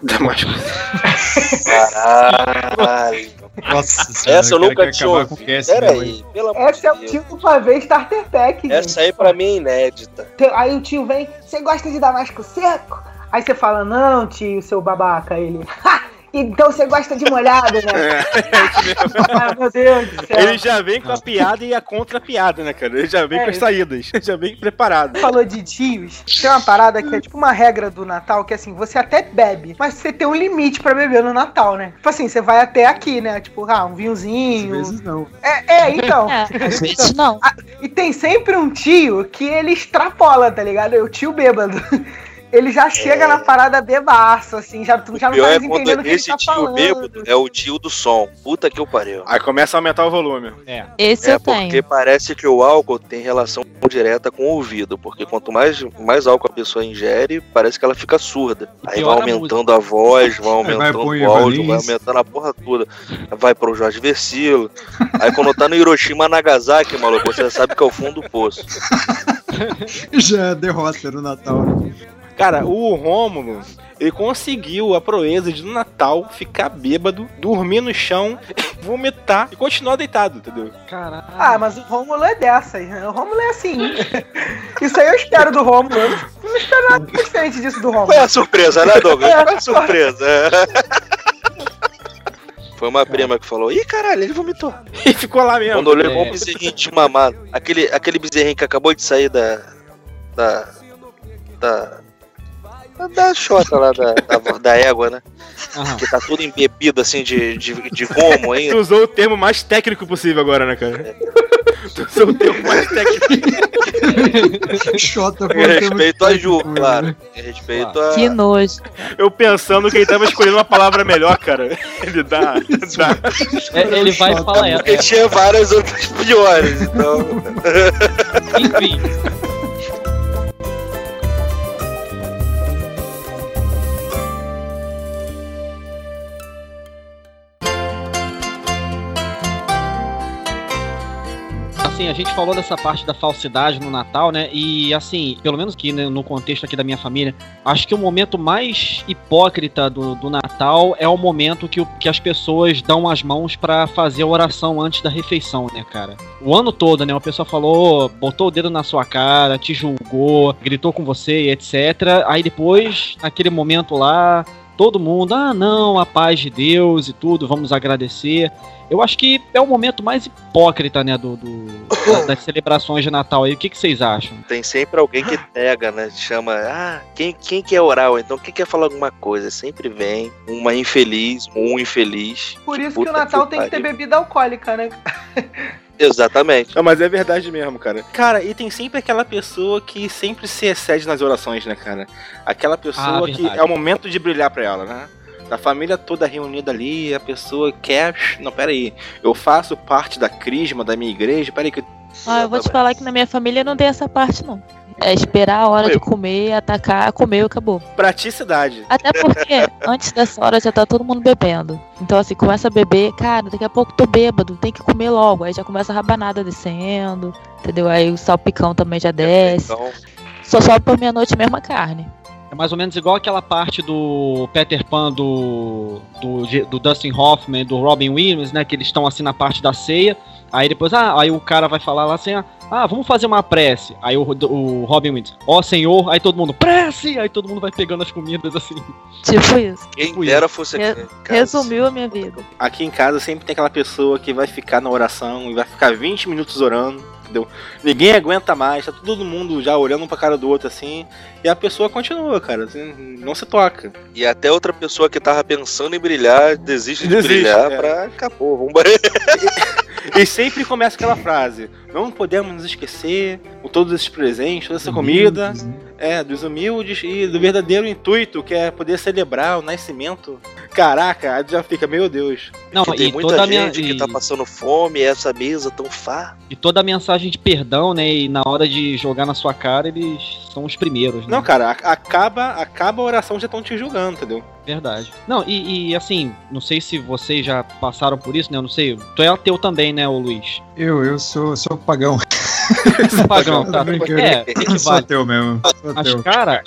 Damasco. Caralho. Nossa senhora, Essa eu o nunca tinha o ouvido. cast, Pera né, mãe? aí, pelo amor Essa é de o Deus. tio pra ver Starter Pack, gente. Essa aí pra mim é inédita. Aí o tio vem, você gosta de damasco seco? Aí você fala, não, tio, seu babaca. Ele, "Ha! então você gosta de molhado, né? Ai, meu Deus do céu. Ele já vem com a piada e a contra-piada, né, cara? Ele já vem É, com as saídas. Ele já vem preparado. falou de tios, tem uma parada que é tipo uma regra do Natal, que assim, você até bebe, mas você tem um limite pra beber no Natal, né? Tipo assim, você vai até aqui, né? Tipo, ah, um Às vinhozinho. vezes não. É, é, então. É, às vezes não. E tem sempre um tio que ele extrapola, tá ligado? É o tio bêbado. Ele já chega na parada bebaço, assim, já, tu já não tá é entendendo o que ele esse tá tio falando. bêbado é o tio do som. Puta que eu pariu. Aí começa a aumentar o volume. Esse É eu porque tenho. parece que o álcool tem relação direta com o ouvido, porque quanto mais, mais álcool a pessoa ingere, parece que ela fica surda. Aí vai a aumentando a voz, vai vai aumentando pro o áudio, vai aumentando a porra toda. Vai pro Jorge Versilo. Aí quando tá no Hiroshima Nagasaki, maluco, você sabe que é o fundo do poço. Já é derrota no Natal. Cara, o Rômulo, ele conseguiu a proeza de no Natal ficar bêbado, dormir no chão, vomitar e continuar deitado, entendeu? Caralho. Ah, mas o Rômulo é dessas, né? O Rômulo é assim. Isso aí eu espero do Rômulo. Eu não espero nada diferente disso do é Rômulo. a surpresa, né, Douglas? É a surpresa? Foi uma prima que falou, ih caralho, ele vomitou. E ficou lá mesmo. Quando olhei É. um bezerrinho de mamado. Aquele, aquele bezerrinho que acabou de sair da. Da. Da. Da xota lá da, da, da égua, né? Aham. Que tá tudo embebido assim de, de, de gomo Tu ainda. usou o termo mais técnico possível agora, né, cara? Tu usou o termo mais técnico. Xota Em respeito a Ju, claro. Em respeito a. Que nojo. Eu pensando que ele tava escolhendo uma palavra melhor, cara. Ele dá. dá. É, ele vai e fala essa. Porque tinha várias outras piores, então. Enfim. Assim, a gente falou dessa parte da falsidade no Natal, né? E assim, pelo menos aqui né, no contexto aqui da minha família, acho que o momento mais hipócrita do, do Natal é o momento que, o- que as pessoas dão as mãos pra fazer a oração antes da refeição, né, cara? O ano todo, né? Uma pessoa falou, botou o dedo na sua cara, te julgou, gritou com você, etc. Aí depois, naquele momento lá, todo mundo, ah, não, a paz de Deus e tudo, vamos agradecer. Eu acho que é o momento mais hipócrita, né, do, do- da- das celebrações de Natal aí. O que, que vocês acham? Tem sempre alguém que pega, né? Chama, ah, quem, quem quer orar? Ou então quem quer falar alguma coisa? Sempre vem uma infeliz, um infeliz. Por isso que Puta o Natal tem que ter bebida alcoólica, né? Exatamente. Não, mas é verdade mesmo, cara. Cara, e tem sempre aquela pessoa que sempre se excede nas orações, né, cara? Aquela pessoa Ah, que é o momento de brilhar pra ela, né? Da família toda reunida ali, a pessoa quer. Não, pera aí. Eu faço parte da crisma da minha igreja. Pera aí, que Ah, eu vou te falar que na minha família não tem essa parte, não. É esperar a hora de comer, atacar, comer e acabou. praticidade. Até porque antes dessa hora já tá todo mundo bebendo. Então, assim, começa a beber, cara, daqui a pouco tô bêbado, tem que comer logo. Aí já começa a rabanada descendo, entendeu? Aí o salpicão também já desce. Então, Só sobe pra meia-noite mesmo a carne. É mais ou menos igual aquela parte do Peter Pan do, do, do Dustin Hoffman e do Robin Williams, né? Que eles estão assim na parte da ceia. Aí depois, ah, aí o cara vai falar lá assim, ah, ah, vamos fazer uma prece. Aí o, o Robin Williams, ó Senhor, aí todo mundo, prece! Aí todo mundo vai pegando as comidas assim. Tipo isso. quem Tipo dera fosse Re- aqui. casa. Resumiu a minha vida. Aqui em casa sempre tem aquela pessoa que vai ficar na oração e vai ficar 20 minutos orando, entendeu? Ninguém aguenta mais, tá todo mundo já olhando um pra cara do outro assim, e a pessoa continua, cara, assim, não se toca. E até outra pessoa que tava pensando em brilhar desiste de Desiste, brilhar é. pra acabou. Vamos E sempre começa aquela frase: Não podemos nos esquecer com todos esses presentes, toda essa comida, né? É, dos humildes e do verdadeiro intuito, que é poder celebrar o nascimento. Caraca, aí já fica, meu Deus. Não, que tem e muita toda, a gente minha, que tá passando fome essa mesa tão farta. e toda a mensagem de perdão, né? E na hora de jogar na sua cara, eles são os primeiros, né? Não, cara, a- acaba, acaba a oração, já estão te julgando, entendeu? Verdade. Não, e, e, assim, não sei se vocês já passaram por isso, né? Eu não sei. Tu é ateu também, né, ô Luiz? Eu, eu sou, sou pagão. Pagão, tá. Tô brincando. É, Eu sou ateu mesmo. Sou Mas, ateu. cara,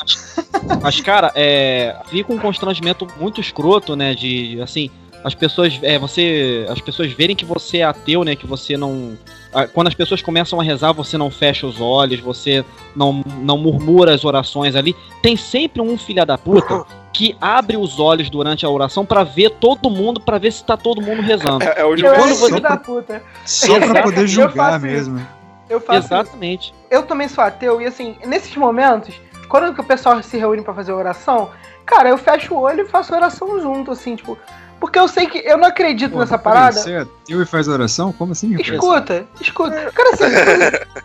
mas, cara, é, fica um constrangimento muito escroto, né? De, assim, as pessoas, é, você, as pessoas verem que você é ateu, né? Que você não, quando as pessoas começam a rezar, você não fecha os olhos, você não, não murmura as orações ali. Tem sempre um filha da puta que abre os olhos durante a oração pra ver todo mundo, pra ver se tá todo mundo rezando. É, é o E Eu quando você- filho da puta. Só pra poder julgar mesmo. Eu faço isso. Exatamente. eu também sou ateu e assim, nesses momentos, quando que o pessoal se reúne pra fazer oração, cara, eu fecho o olho e faço oração junto, assim, tipo, porque eu sei que eu não acredito Pô, nessa parada. Você é ateu e faz oração? Como assim? Escuta, escuta. Cara, assim,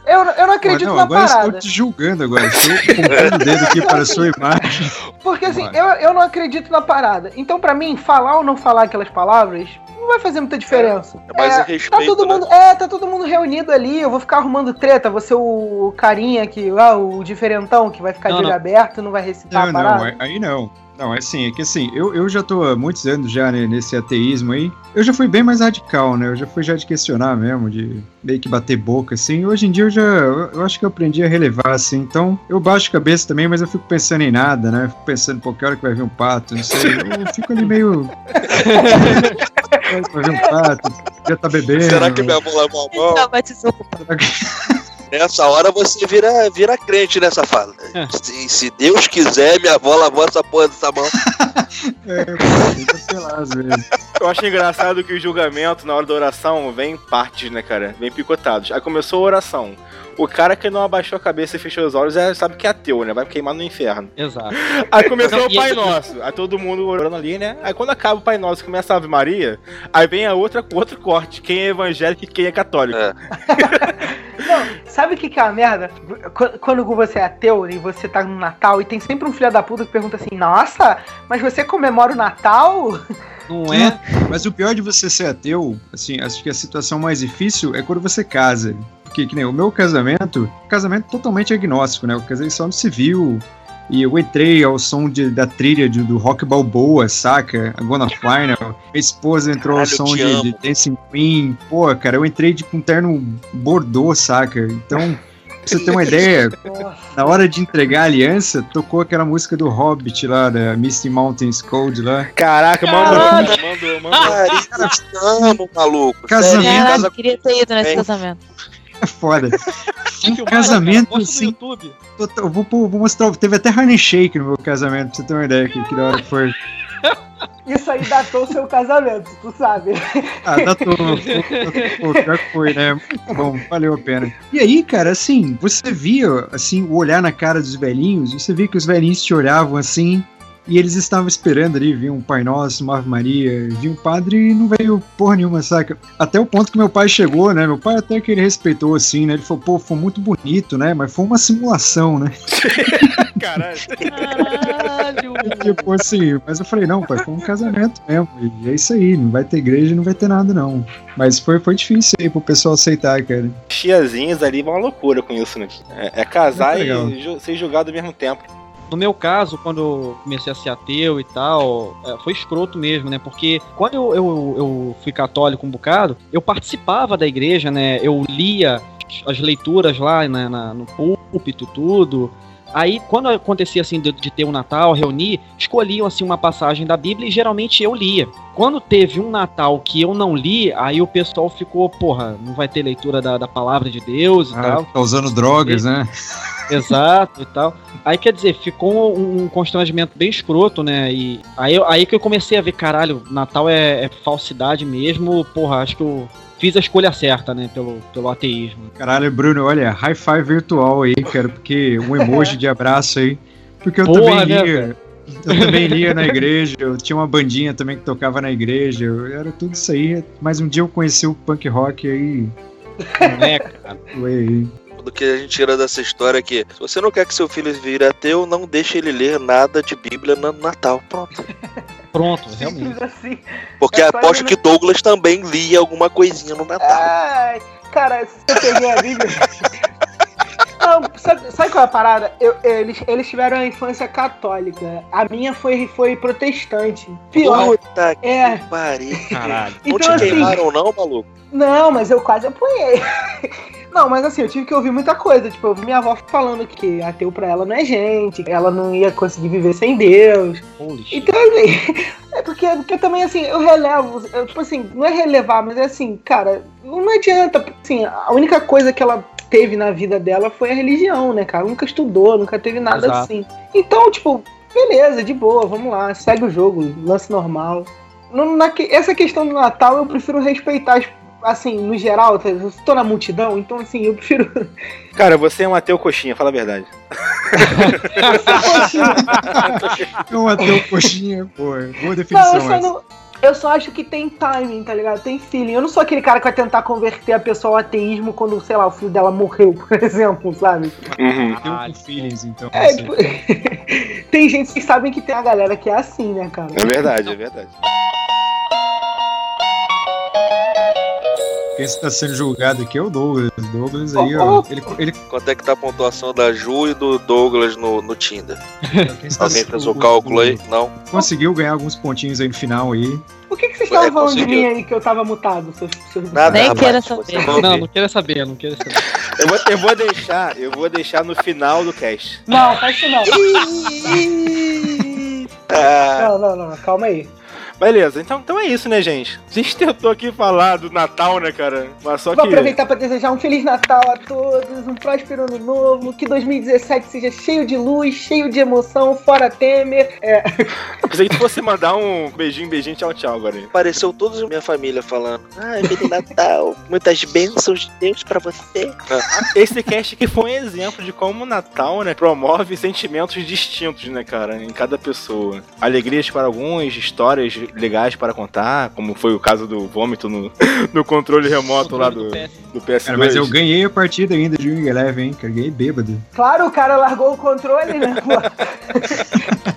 eu, eu não Pô, acredito não, na agora parada. estou te julgando agora. Estou apontando o dedo aqui para a sua imagem. Porque assim, Vai. eu, eu não acredito na parada. Então, pra mim, falar ou não falar aquelas palavras não vai fazer muita diferença. É mais É, em respeito, Tá todo né? mundo, é, tá todo mundo reunido ali, eu vou ficar arrumando treta, você o carinha que, ah, o diferentão que vai ficar Não, de olho não. aberto, não vai recitar Não, a não, parada. aí- aí não. Não, é assim, é que assim, eu, eu já tô há muitos anos já né, nesse ateísmo aí. Eu já fui bem mais radical, né? Eu já fui já de questionar mesmo, de meio que bater boca, assim. Hoje em dia eu já, eu, eu acho que eu aprendi a relevar, assim. Então, eu baixo a cabeça também, mas eu fico pensando em nada, né? Eu fico pensando, pô, que hora que vai vir um pato, não sei. Eu fico ali meio... vai vir um pato, já tá bebendo. Será que minha mão lavou a mão? Não. Nessa hora você vira, vira crente nessa fala. É. Se, se Deus quiser, minha avó lavou essa porra dessa mão. É, pô, pelado. Às vezes. Eu acho engraçado que o julgamento na hora da oração vem em partes, né, cara? Vem picotados. Aí começou a oração. O cara que não abaixou a cabeça e fechou os olhos já sabe que é ateu, né? Vai queimar no inferno. Exato. Aí começou Não, o Pai Nosso. Aí todo mundo orando ali, né? Aí quando acaba o Pai Nosso e começa a Ave Maria, aí vem a outra, outro corte. Quem é evangélico e quem é católico. É. Não, sabe o que, que é a merda? Qu- Quando você é ateu e você tá no Natal e tem sempre um filho da puta que pergunta assim: Nossa, mas você comemora o Natal? Não é? Mas o pior de você ser ateu, assim, acho que a situação mais difícil é quando você casa. Porque, que nem o meu casamento, casamento totalmente agnóstico, né? Eu casei só no civil. E eu entrei ao som de- da trilha de- do rock balboa, saca? A Gonna Final. Minha esposa entrou ao Caralho, eu som de, de Dancing Queen. Pô, cara, eu entrei de com um terno bordô, saca? Então, pra você ter uma ideia, na hora de entregar a aliança, tocou aquela música do Hobbit lá, da Misty Mountains Code lá. Caraca, Caralho. mandou, mandou, mandou. Carinho, te amo, maluco. Casamento. Caralho, queria ter ido nesse casamento. É foda. Um Filmaram, casamento assim, YouTube. total- vou, vou mostrar. Teve até Harlem Shake no meu casamento, pra você ter uma ideia que, que da hora que foi. Isso aí datou o seu casamento, tu sabe. Ah, datou. Pô, pior que foi, né? Muito bom, valeu a pena. E aí, cara, assim, você via, assim, o olhar na cara dos velhinhos, você via que os velhinhos te olhavam assim, e eles estavam esperando ali, viam um Pai Nosso, uma Ave Maria, viu um padre e não veio porra nenhuma, saca? Até o ponto que meu pai chegou, né? Meu pai até que ele respeitou, assim, né? Ele falou, pô, foi muito bonito, né? Mas foi uma simulação, né? Caralho. Caralho. Tipo assim, mas eu falei, não, pai, foi um casamento mesmo. E é isso aí, não vai ter igreja, não vai ter nada, não. Mas foi, foi difícil aí pro pessoal aceitar, cara. Tiazinhas ali vão uma loucura com isso, né? É, é casar legal. e ju- ser julgado ao mesmo tempo. No meu caso, quando eu comecei a ser ateu e tal, é, foi escroto mesmo, né? Porque quando eu, eu, eu fui católico um bocado, eu participava da igreja, né? Eu lia as leituras lá na, na- no púlpito, tudo. Aí, quando acontecia assim de, de ter um Natal, reunir, escolhiam assim uma passagem da Bíblia e geralmente eu lia. Quando teve um Natal que eu não li, aí o pessoal ficou, porra, não vai ter leitura da, da palavra de Deus e tal. Ah, tá usando drogas, né? Exato e tal. Aí quer dizer, ficou um, um constrangimento bem escroto, né? E aí, aí que eu comecei a ver, caralho, Natal é, é falsidade mesmo. Porra, acho que eu fiz a escolha certa, né? Pelo, pelo ateísmo. Caralho, Bruno, olha, high five virtual aí, cara, porque um emoji de abraço aí. Porque eu Porra, também né, lia. Eu também lia na igreja, eu tinha uma bandinha também que tocava na igreja, eu- era tudo isso aí. Mas um dia eu conheci o punk rock aí. É, cara? Do que a gente tira dessa história é que se você não quer que seu filho vire ateu, não deixe ele ler nada de Bíblia no Natal. Pronto. Pronto, realmente. Simples assim. Porque É aposto ele que Douglas também lia alguma coisinha no Natal. Ai, cara, se eu peguei a Bíblia. Não, sabe, sabe qual é a parada? Eu- eles, eles tiveram a infância católica. A minha foi, foi protestante. Pior. Puta que É. pariu. Caralho. Não Então, te assim, queimaram não, maluco? Não, mas eu quase apoiei. Não, mas assim, eu tive que ouvir muita coisa. Tipo, eu ouvi minha avó falando que ateu pra ela não é gente, ela não ia conseguir viver sem Deus. Holy. Então, assim, é porque, porque também, assim, eu relevo, eu, tipo assim, não é relevar, mas é assim, cara, não adianta, assim, a única coisa que ela teve na vida dela foi a religião, né, cara? Nunca estudou, nunca teve nada Exato. assim. Então, tipo, beleza, de boa, vamos lá, segue o jogo, lance normal. No- na essa questão do Natal eu prefiro respeitar, as- assim, no geral, tá? eu tô na multidão, então, assim, eu prefiro. Cara, você é um ateu coxinha, fala a verdade. É um ateu coxinha, pô. Boa Não, definição eu só, essa. não, eu só acho que tem timing, tá ligado? Tem feeling. Eu não sou aquele cara que vai tentar converter a pessoa ao ateísmo quando, sei lá, o filho dela morreu, por exemplo, sabe? Uhum. Com feelings, então. É, tipo, tem gente que sabem que tem a galera que é assim, né, cara? É verdade, é verdade. Quem está sendo julgado aqui é o Douglas. Douglas aí, ó. Ele, ele Quanto é que tá a pontuação da Ju e do Douglas no, no Tinder? quem está Alguém fez o cálculo aí? Não? Conseguiu ganhar alguns pontinhos aí no final aí. Por que, que vocês estavam falando de mim aí que eu tava mutado? Seus, seus... Nada, Nem rapaz, queira saber. não Não, queira saber, não queira saber. Eu vou, eu vou deixar, eu vou deixar no final do cast. Não, faz isso não. Ah, Não, não, não, calma aí. Beleza, então, então é isso, né, gente? A gente tentou aqui falar do Natal, né, cara? Mas só Vou que. aproveitar para desejar um Feliz Natal a todos, um próspero ano novo, que 2017 seja cheio de luz, cheio de emoção, fora Temer. É, Eu pensei que fosse mandar um beijinho, beijinho, tchau, tchau agora. Apareceu toda a minha família falando. Ah, Feliz Natal, muitas bênçãos de Deus pra você. Esse cast aqui foi um exemplo de como o Natal, né, promove sentimentos distintos, né, cara, em cada pessoa. Alegrias para alguns, histórias legais para contar, como foi o caso do vômito no, no controle remoto lá do, PS. do PS2. Cara, mas eu ganhei a partida ainda de Wing Eleven, hein? Cara, ganhei bêbado. claro, o cara largou o controle, né?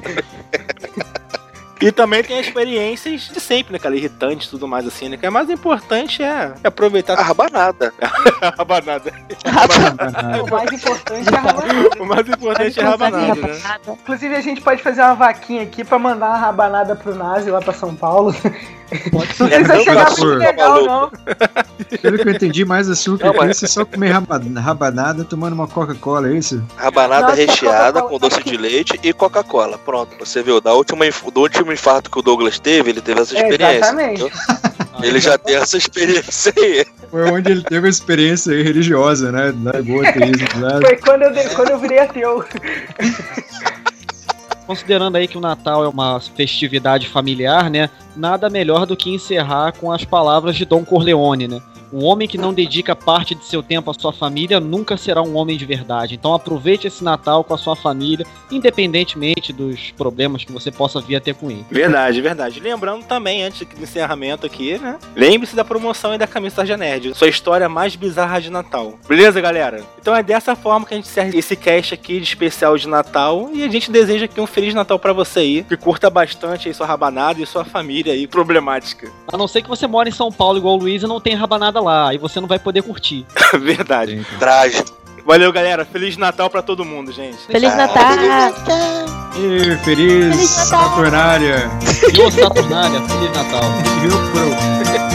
E também tem experiências de sempre, né, cara, irritantes e tudo mais assim, né, que o mais importante é aproveitar A rabanada. a rabanada. O mais importante é a rabanada. O mais importante é a rabanada, né? Inclusive, a gente pode fazer uma vaquinha aqui pra mandar uma rabanada pro Nazi lá pra São Paulo. Pode Não ser. não, chegar Arthur, muito tá legal, maluco. não. Pelo que eu entendi, mais açúcar Não, que mas- isso é só comer raba- rabanada tomando uma Coca-Cola, é isso? Rabanada Nossa, recheada com doce tá de leite e Coca-Cola. Pronto, você viu, da última, do último infarto que o Douglas teve, ele teve essa É, experiência. exatamente. entendeu? Ele já tem essa experiência aí. Foi onde ele teve a experiência aí religiosa, né? Largou o ateísmo lá. Foi quando eu, quando eu virei ateu. Considerando aí que o Natal é uma festividade familiar, né? Nada melhor do que encerrar com as palavras de Dom Corleone, né? Um homem que não dedica parte de seu tempo à sua família nunca será um homem de verdade. Então aproveite esse Natal com a sua família, independentemente dos problemas que você possa vir a ter com ele. Verdade, verdade. Lembrando também, antes do encerramento aqui, né? Lembre-se da promoção e da camisa Tarja Nerd. Sua história mais bizarra de Natal. Beleza, galera? Então é dessa forma que a gente encerra esse cast aqui de especial de Natal. E a gente deseja aqui um Feliz Natal pra você aí. Que curta bastante aí sua rabanada e sua família aí problemática. A não ser que você mora em São Paulo igual o Luiz e não tem rabanada lá, aí você não vai poder curtir. Verdade. Trágico. Valeu, galera. Feliz Natal pra todo mundo, gente. Feliz Natal! E feliz Feliz Natal! Saturnária. E ô Saturnália, Feliz Natal. Rio Pro.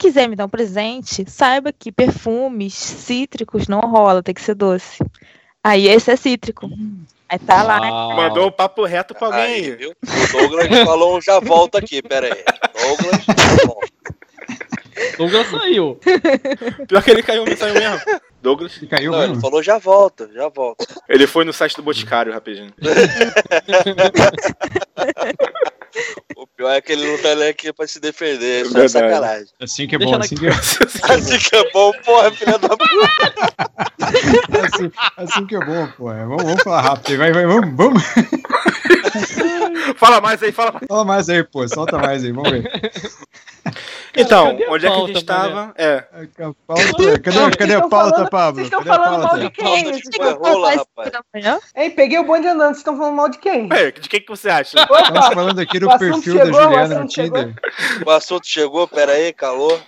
Quiser me dar um presente, saiba que perfumes cítricos não rola, tem que ser doce. Aí esse é cítrico. Aí tá lá. Uau. Mandou o papo reto pra alguém Aí, aí. viu? O Douglas falou um já volta aqui, pera aí. Douglas, já volta. Douglas saiu. Pior que ele caiu, não saiu mesmo. Douglas, E caiu Não, ele mesmo. falou já volta, já volta. ele foi no site do Boticário rapidinho. O pior é que ele não tá nem aqui pra se defender, é Verdade. sacanagem. Assim que é Deixa bom, assim que é, Assim que é bom, porra, filha da puta. assim, assim que é bom, pô. Vamos, vamos falar rápido aí, vai, vai, vamos, vamos. Fala mais aí, fala mais. Fala mais aí, pô, solta mais aí, vamos ver. Então, onde é que a gente tava? É. A pauta- Cadê, cadê a pauta, falando- Pablo? vocês estão falando mal de quem? Pauta de rola, rapaz. Ei, peguei o bonde andando, vocês estão falando mal de quem? É, de quem que você acha? Estamos falando aqui do perfil da chegou, o Juliana no. Tinder. O assunto chegou, pera aí, calor.